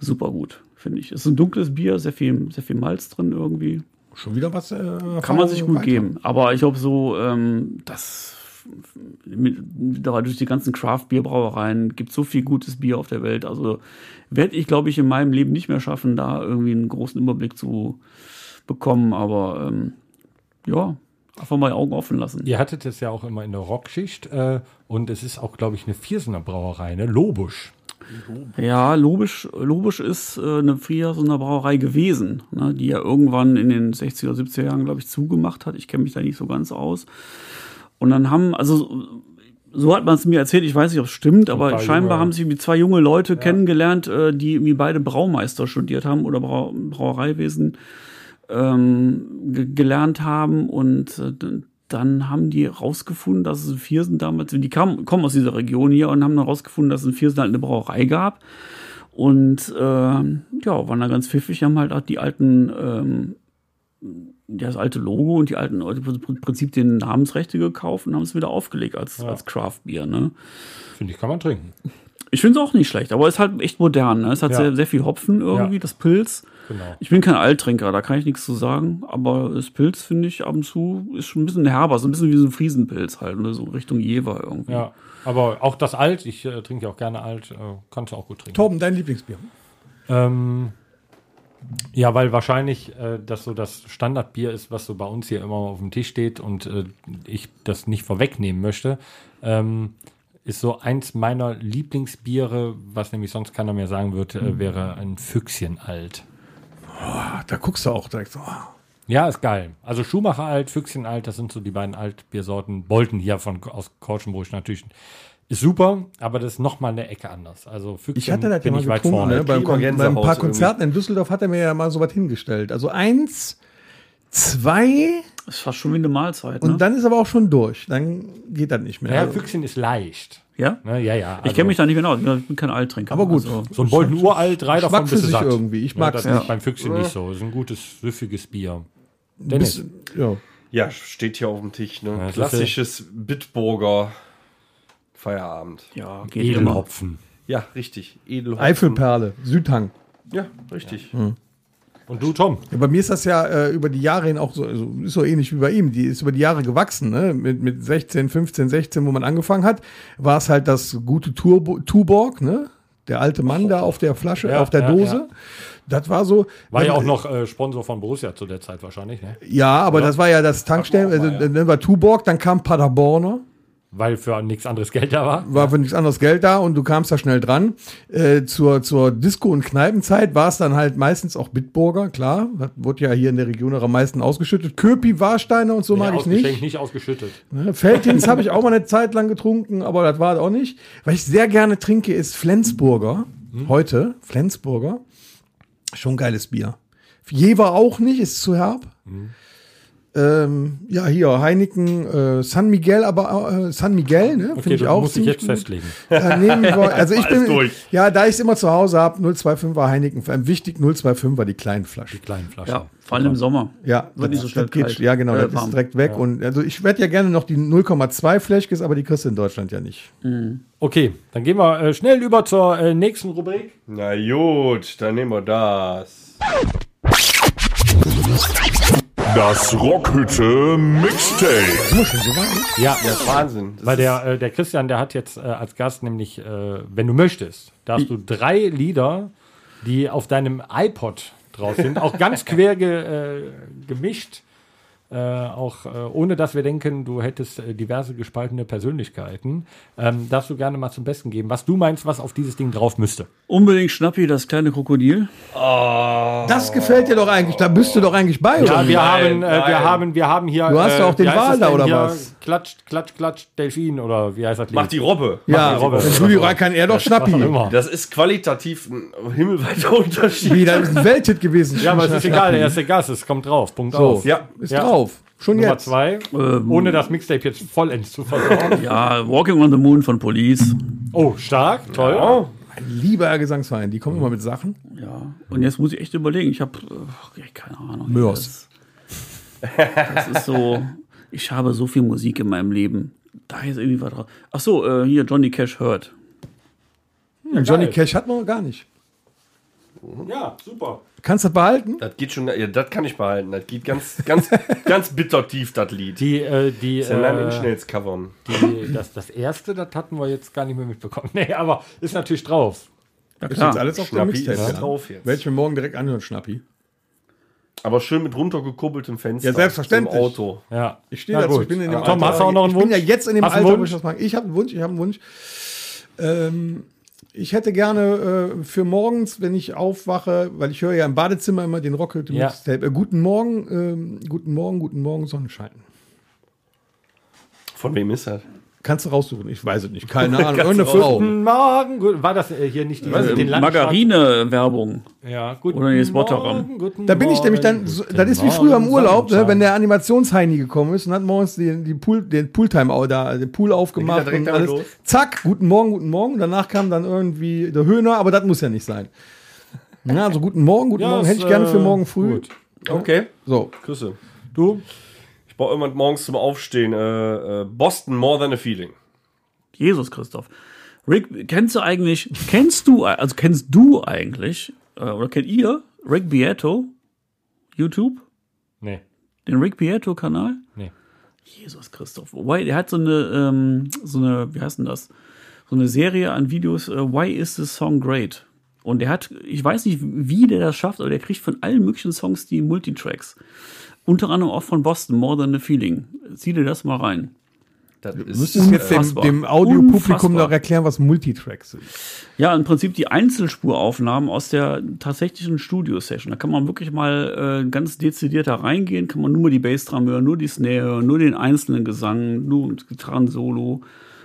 Super gut, finde ich. Ist ein dunkles Bier, sehr viel, sehr viel Malz drin irgendwie. Schon wieder was. Äh, Kann man sich gut weiter. geben. Aber ich glaube so, ähm, das mit, durch die ganzen Craft-Bierbrauereien gibt so viel gutes Bier auf der Welt. Also werde ich, glaube ich, in meinem Leben nicht mehr schaffen, da irgendwie einen großen Überblick zu bekommen. Aber ähm, ja, einfach mal Augen offen lassen. Ihr hattet es ja auch immer in der Rockschicht äh, und es ist auch, glaube ich, eine Viersener Brauerei, ne? Lobusch. Ja, Lobisch, Lobisch ist äh, eine eine Brauerei gewesen, ne, die ja irgendwann in den 60er, 70er Jahren, glaube ich, zugemacht hat. Ich kenne mich da nicht so ganz aus. Und dann haben, also so hat man es mir erzählt, ich weiß nicht, ob es stimmt, aber scheinbar junge- haben sich zwei junge Leute kennengelernt, äh, die irgendwie beide Braumeister studiert haben oder Brau Brauereiwesen ähm, ge gelernt haben und äh, dann haben die rausgefunden, dass es in Viersen damals, die kamen, kommen aus dieser Region hier und haben dann rausgefunden, dass es in Viersen halt eine Brauerei gab. Und ähm, ja, waren da ganz pfiffig, haben halt auch die alten, ähm, ja, das alte Logo und die alten, im Prinzip den Namensrechte gekauft und haben es wieder aufgelegt als, als Craft-Bier, ne? Finde ich, kann man trinken. Ich finde es auch nicht schlecht, aber es ist halt echt modern. Ne? Es hat Ja. sehr, sehr viel Hopfen irgendwie, Ja. das Pilz. Genau. Ich bin kein Alttrinker, da kann ich nichts zu sagen, aber das Pilz finde ich ab und zu ist schon ein bisschen herber, so ein bisschen wie so ein Friesenpilz halt, ne? so Richtung Jever irgendwie. Ja, aber auch das Alt, ich äh, trinke ja auch gerne Alt, äh, kannst du auch gut trinken. Torben, dein Lieblingsbier. Ähm, ja, weil wahrscheinlich äh, das so das Standardbier ist, was so bei uns hier immer auf dem Tisch steht und äh, ich das nicht vorwegnehmen möchte. Ähm, ist so eins meiner Lieblingsbiere, was nämlich sonst keiner mehr sagen wird, äh, wäre ein Füchschen alt. Ah, Da guckst du auch direkt so. ah. Ja, ist geil. Also Schumacher alt, Füchschen alt, das sind so die beiden Altbiersorten. Bolten hier von aus Korschenburg natürlich ist super, aber das ist noch mal eine Ecke anders. Also Füchschen Ich hatte das ja bin mal ich weit vorne. ne? beim, Gänsehaut beim paar irgendwie. Konzerten in Düsseldorf hat er mir ja mal so was hingestellt. Also eins, zwei Das fast schon wie eine Mahlzeit, und ne? dann ist aber auch schon durch. Dann geht das nicht mehr. Ja, Also, Füchschen ist leicht. Ja? Ne, ja, ja. Ich kenne mich da nicht genau aus, ich bin kein Alttrinker. Aber gut. Also, So ein Bolten uralt, drei davon bist du sich satt. irgendwie. Ich Ja, mag's das ist nicht. beim Füchschen nicht so. Das ist ein gutes, süffiges Bier. Dennis, Bisschen- ja. Ja, steht hier auf dem Tisch. Ne? Klassisches Bitburger Feierabend. ja, geht immer. Edelhopfen. Ja, richtig. Edelhopfen. Eifelperle, Südhang. Ja, richtig. Und du, Tom? Ja, bei mir ist das ja äh, über die Jahre hin auch so, also ist so ähnlich wie bei ihm. Die ist über die Jahre gewachsen. Ne? Mit, mit 16, 15, 16, wo man angefangen hat, war es halt das gute Turbo, Tuborg, ne? Der alte Mann da auf der Flasche, Ja, auf der ja, Dose. Das war so. War ja auch noch äh, Sponsor von Borussia zu der Zeit wahrscheinlich, ne? Ja, aber das war ja das Tankstellen. Also, dann war Tuborg, dann kam Paderborner. Weil für nichts anderes Geld da war. war für nichts anderes Geld da und du kamst da schnell dran. Äh, zur, zur Disco- und Kneipenzeit war es dann halt meistens auch Bitburger, klar. Das wurde ja hier in der Region auch am meisten ausgeschüttet. Köpi, Warsteiner und so mag ich nicht. nicht ausgeschüttet. Ne, Feldins habe ich auch mal eine Zeit lang getrunken, aber das war es auch nicht. Was ich sehr gerne trinke, ist Flensburger. Heute, Flensburger. Schon geiles Bier. Jever auch nicht, ist zu herb. Ähm, ja, hier, Heineken, äh, San Miguel, aber äh, San Miguel, ne? Okay, Finde ich auch dich ziemlich jetzt gut. festlegen. Da nehmen wir, also ich bin, durch. ja, da ich es immer zu Hause habe, 025er Heineken, vor allem wichtig 025er die kleinen Flaschen. Die kleinen Flaschen. Ja, vor allem im Sommer. Ja, Wird nicht so schnell geht, kalt. ja genau, Äh, das warm. ist direkt weg und also ich werde ja gerne noch die 0,2 Fläschkes, aber die kriegst du in Deutschland ja nicht. Okay, dann gehen wir äh, schnell über zur äh, nächsten Rubrik. Na gut, dann nehmen wir das. Das Rockhütte Mixtape. Ja, Das ist Wahnsinn. Das weil der, äh, der Christian, der hat jetzt äh, als Gast nämlich, äh, wenn du möchtest, da hast du drei Lieder, die auf deinem iPod drauf sind, auch ganz quer ge, äh, gemischt. Äh, auch äh, ohne dass wir denken, du hättest äh, diverse gespaltene Persönlichkeiten, ähm, darfst du gerne mal zum Besten geben, was du meinst, was auf dieses Ding drauf müsste. Unbedingt Schnappi, das kleine Krokodil. Das gefällt dir doch eigentlich. Da bist du doch eigentlich bei, oder? Ja, wie? wir Nein, haben, äh, wir haben, wir haben hier. Du hast äh, doch auch den wie heißt Wal da, oder was? Klatsch, klatsch, klatsch, Delfin oder wie heißt das? Mach die Robbe. ja, die Robbe. rein kann er doch Schnappi. Das ist qualitativ ein himmelweiter Unterschied. Wieder ein Welthit gewesen. Ja, aber es ist egal, der erste Gas, es kommt drauf. Punkt So, aus. Ja. ist Ja. drauf. Schon Nummer jetzt. zwei, Ähm, ohne das Mixtape jetzt vollends zu versorgen. Ja, Walking on the Moon von Police. Oh, stark, toll. Oh, Ein lieber Gesangsverein, die kommen immer mit Sachen. Ja. Und jetzt muss ich echt überlegen. Ich habe keine Ahnung. Mörs. Das, das ist so. Ich habe so viel Musik in meinem Leben. Da ist irgendwie was drauf. Ach so, äh, hier Johnny Cash hört. Johnny Cash hat man noch gar nicht. Ja, super. Kannst du das behalten? das geht schon, ja, das kann ich behalten. Das geht ganz, ganz, ganz bitter tief, das Lied. Die, äh, die, Das ist ein äh, Schnells covern. die, das, das erste, das hatten wir jetzt gar nicht mehr mitbekommen. Nee, aber ist natürlich drauf. Ja, Ist jetzt alles auf Schnappi Mixtape. ist ja. drauf jetzt. Werde ich mir morgen direkt anhören, Schnappi. Aber schön mit runtergekurbeltem Fenster. Ja, selbstverständlich. Im Auto. Ja. Ich stehe dazu. Ich bin in dem Aber Tom, Alter, hast du auch noch einen ich bin Wunsch? ja jetzt in dem Alter, wo Wunsch? ich das mache. Ich habe einen Wunsch, ich habe einen Wunsch. Ähm, ich hätte gerne äh, für morgens, wenn ich aufwache, weil ich höre ja im Badezimmer immer den Rockhütte Ja. Mixtape. Äh, guten Morgen, ähm, guten Morgen, guten Morgen, Sonnenschein. Von wem ist das? Kannst du raussuchen? Ich weiß es nicht. Keine Ahnung. Irgendeine Frau. Guten Morgen. Gut, war das äh, hier nicht den Landschafts- Margarine-Werbung. Ja, guten Oder. Morgen, guten Da bin ich nämlich dann, Morgen, so, das ist wie früher im Urlaub, ne, wenn der Animationsheini gekommen ist und hat morgens die, die Pool, den Pooltime da, den Pool aufgemacht und alles. los. Zack, guten Morgen, guten Morgen. Danach kam dann irgendwie der Höhner, aber das muss ja nicht sein. Ja, also guten Morgen, guten Ja, Morgen. Hätte ich gerne für äh, morgen früh. gut. Okay. So. Küsse. Du? Ich brauche irgendwann morgens zum Aufstehen. Äh, äh, Boston More Than a Feeling. Jesus Christoph. Rick, kennst du eigentlich, kennst du, also kennst du eigentlich, äh, oder kennt ihr Rick Beato? YouTube? Nee. Den Rick Beato-Kanal? Nee. Jesus Christoph. Why, der hat so eine, ähm, so eine, wie heißt denn das? So eine Serie an Videos, äh, Why is this song great? Und der hat, ich weiß nicht, wie der das schafft, aber der kriegt von allen möglichen Songs die Multitracks. Unter anderem auch von Boston, More Than a Feeling. Zieh dir das mal rein. Das Du müsstest jetzt dem, dem Audiopublikum noch erklären, was Multitracks sind. Ja, im Prinzip die Einzelspuraufnahmen aus der tatsächlichen Studio-Session. Da kann man wirklich mal äh, ganz dezidiert da reingehen, kann man nur die Bassdrum hören, nur die Snare hören, nur den einzelnen Gesang, nur Gitarren-Solo.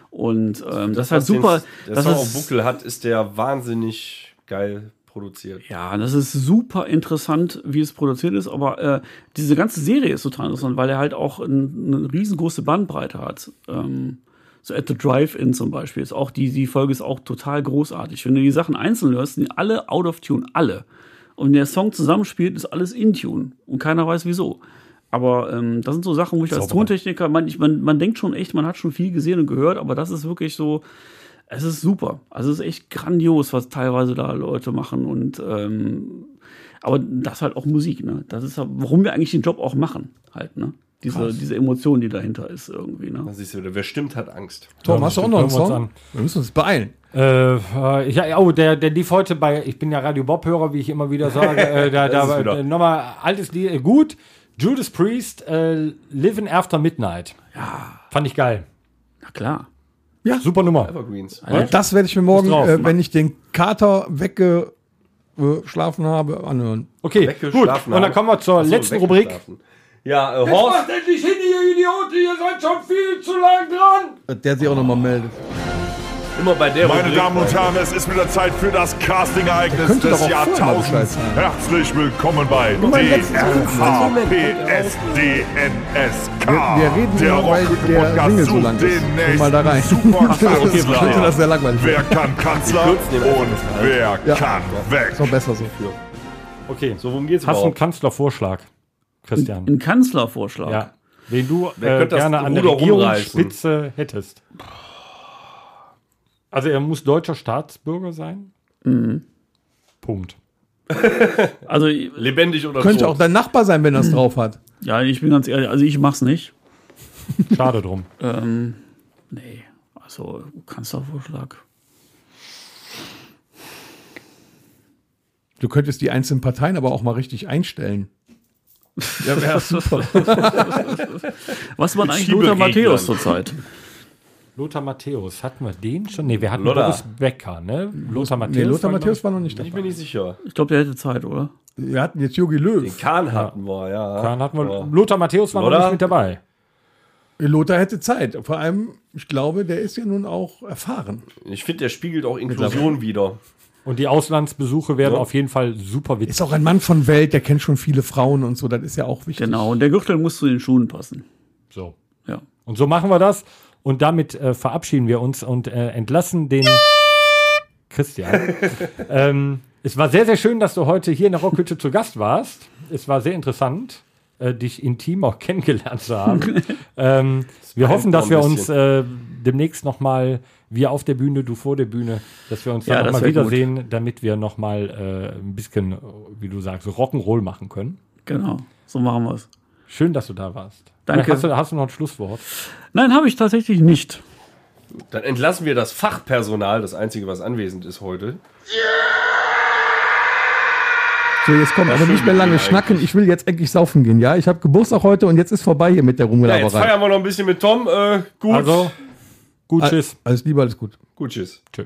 Und ähm, das, ist halt was den- super. Der Das Song auf Buckel hat, ist der wahnsinnig geil produziert. ja, das ist super interessant, wie es produziert ist, aber äh, diese ganze Serie ist total interessant, weil er halt auch ein, eine riesengroße Bandbreite hat. Ähm, so at the Drive-In zum Beispiel ist auch die, die Folge ist auch total großartig. Wenn du die Sachen einzeln hörst, sind die alle out of tune, alle. Und wenn der Song zusammenspielt, ist alles in Tune und keiner weiß wieso. Aber ähm, das sind so Sachen, wo ich als Tontechniker, man, ich, man, man denkt schon echt, man hat schon viel gesehen und gehört, aber das ist wirklich so, es ist super. Also es ist echt grandios, was teilweise da Leute machen und ähm, aber das ist halt auch Musik, ne? Das ist halt, warum wir eigentlich den Job auch machen, halt, ne? Diese, diese Emotion, die dahinter ist irgendwie, ne? Da siehst du wieder, wer stimmt, hat Angst. Tom, hast du auch noch einen Song? an. Wir müssen uns beeilen. Äh, äh, ja, oh, der, der lief heute bei, ich bin ja Radio Bob-Hörer, wie ich immer wieder sage. Äh, da, da, äh, nochmal altes Lied, äh, gut. Judas Priest, äh, Living After Midnight. Ja. Fand ich geil. Na klar. Super Nummer. Evergreens. Das werde ich mir morgen, drauf. äh, wenn ich den Kater weggeschlafen habe, anhören. Okay, gut. Weggeschlafen Und dann haben. kommen wir zur so, letzten Rubrik. Ja, äh, Horst. endlich hin, ihr Idioten, ihr seid schon viel zu lang dran. Der sich auch nochmal meldet. Immer bei der Meine Rubrik. Damen und Herren, es ist wieder Zeit für das Casting-Ereignis des doch Jahrtausends. Herzlich willkommen bei DRHPSDNSK. Wir, reden der nur, weil der Podcast Single so lang den ist. Guck mal da rein. Okay, das sehr langweilig Wer kann Kanzler und wer Ja. kann weg? Ist noch besser so. Okay. So, worum geht's Hast du einen? Kanzlervorschlag, Christian? Ein Kanzlervorschlag. Ja. Den du Wer äh, könnte das gerne an der? Regierungsspitze hättest. Also er muss deutscher Staatsbürger sein? Punkt. Also Lebendig oder Könnte tot? auch dein Nachbar sein, wenn er es drauf hat. Ja, ich bin ganz ehrlich, also ich mach's nicht. Schade drum. Ähm, nee, also Kanzlervorschlag. Du könntest die einzelnen Parteien aber auch mal richtig einstellen. Ja, wäre super. Was war eigentlich. Lothar Matthäus zurzeit? Lothar Matthäus, hatten wir den schon? Ne, wir hatten Lothar. Boris Becker, ne? Lothar Matthäus. Nee, Lothar war, Matthäus war noch nicht Ich bin dabei. nicht sicher. Ich glaube, der hätte Zeit, oder? Wir hatten jetzt Jogi Löw. Den Kahn hatten wir, ja. Dann hatten wir, Lothar Matthäus war noch Lothar? nicht mit dabei. Lothar hätte Zeit. Vor allem, ich glaube, der ist ja nun auch erfahren. Ich finde, der spiegelt auch Inklusion wieder. Und die Auslandsbesuche werden Ja. auf jeden Fall super witzig. Ist auch ein Mann von Welt, der kennt schon viele Frauen und so. Das ist ja auch wichtig. Genau, und der Gürtel muss zu den Schuhen passen. So. Ja. Und so machen wir das. Und damit äh, verabschieden wir uns und äh, entlassen den Christian. ähm, es war sehr, sehr schön, dass du heute hier in der Rockhütte zu Gast warst. Es war sehr interessant, äh, dich intim auch kennengelernt zu haben. ähm, wir hoffen, dass wir uns äh, demnächst nochmal, wir auf der Bühne, du vor der Bühne, dass wir uns Ja, dann nochmal wär gut. wiedersehen, damit wir nochmal äh, ein bisschen, wie du sagst, Rock'n'Roll machen können. Genau, so machen wir es. Schön, dass du da warst. Danke. Hast du, hast du noch ein Schlusswort? Nein, habe ich tatsächlich nicht. Dann entlassen wir das Fachpersonal, das Einzige, was anwesend ist heute. So, jetzt kommt aber nicht mehr lange schnacken. Ich will jetzt endlich saufen gehen, ja? Ich habe Geburtstag heute und jetzt ist vorbei hier mit der Ja, jetzt Rumgelaberei. feiern wir noch ein bisschen mit Tom. Äh, gut. Also, gut, tschüss. Alles Liebe, alles gut. Gut, tschüss. Tschö.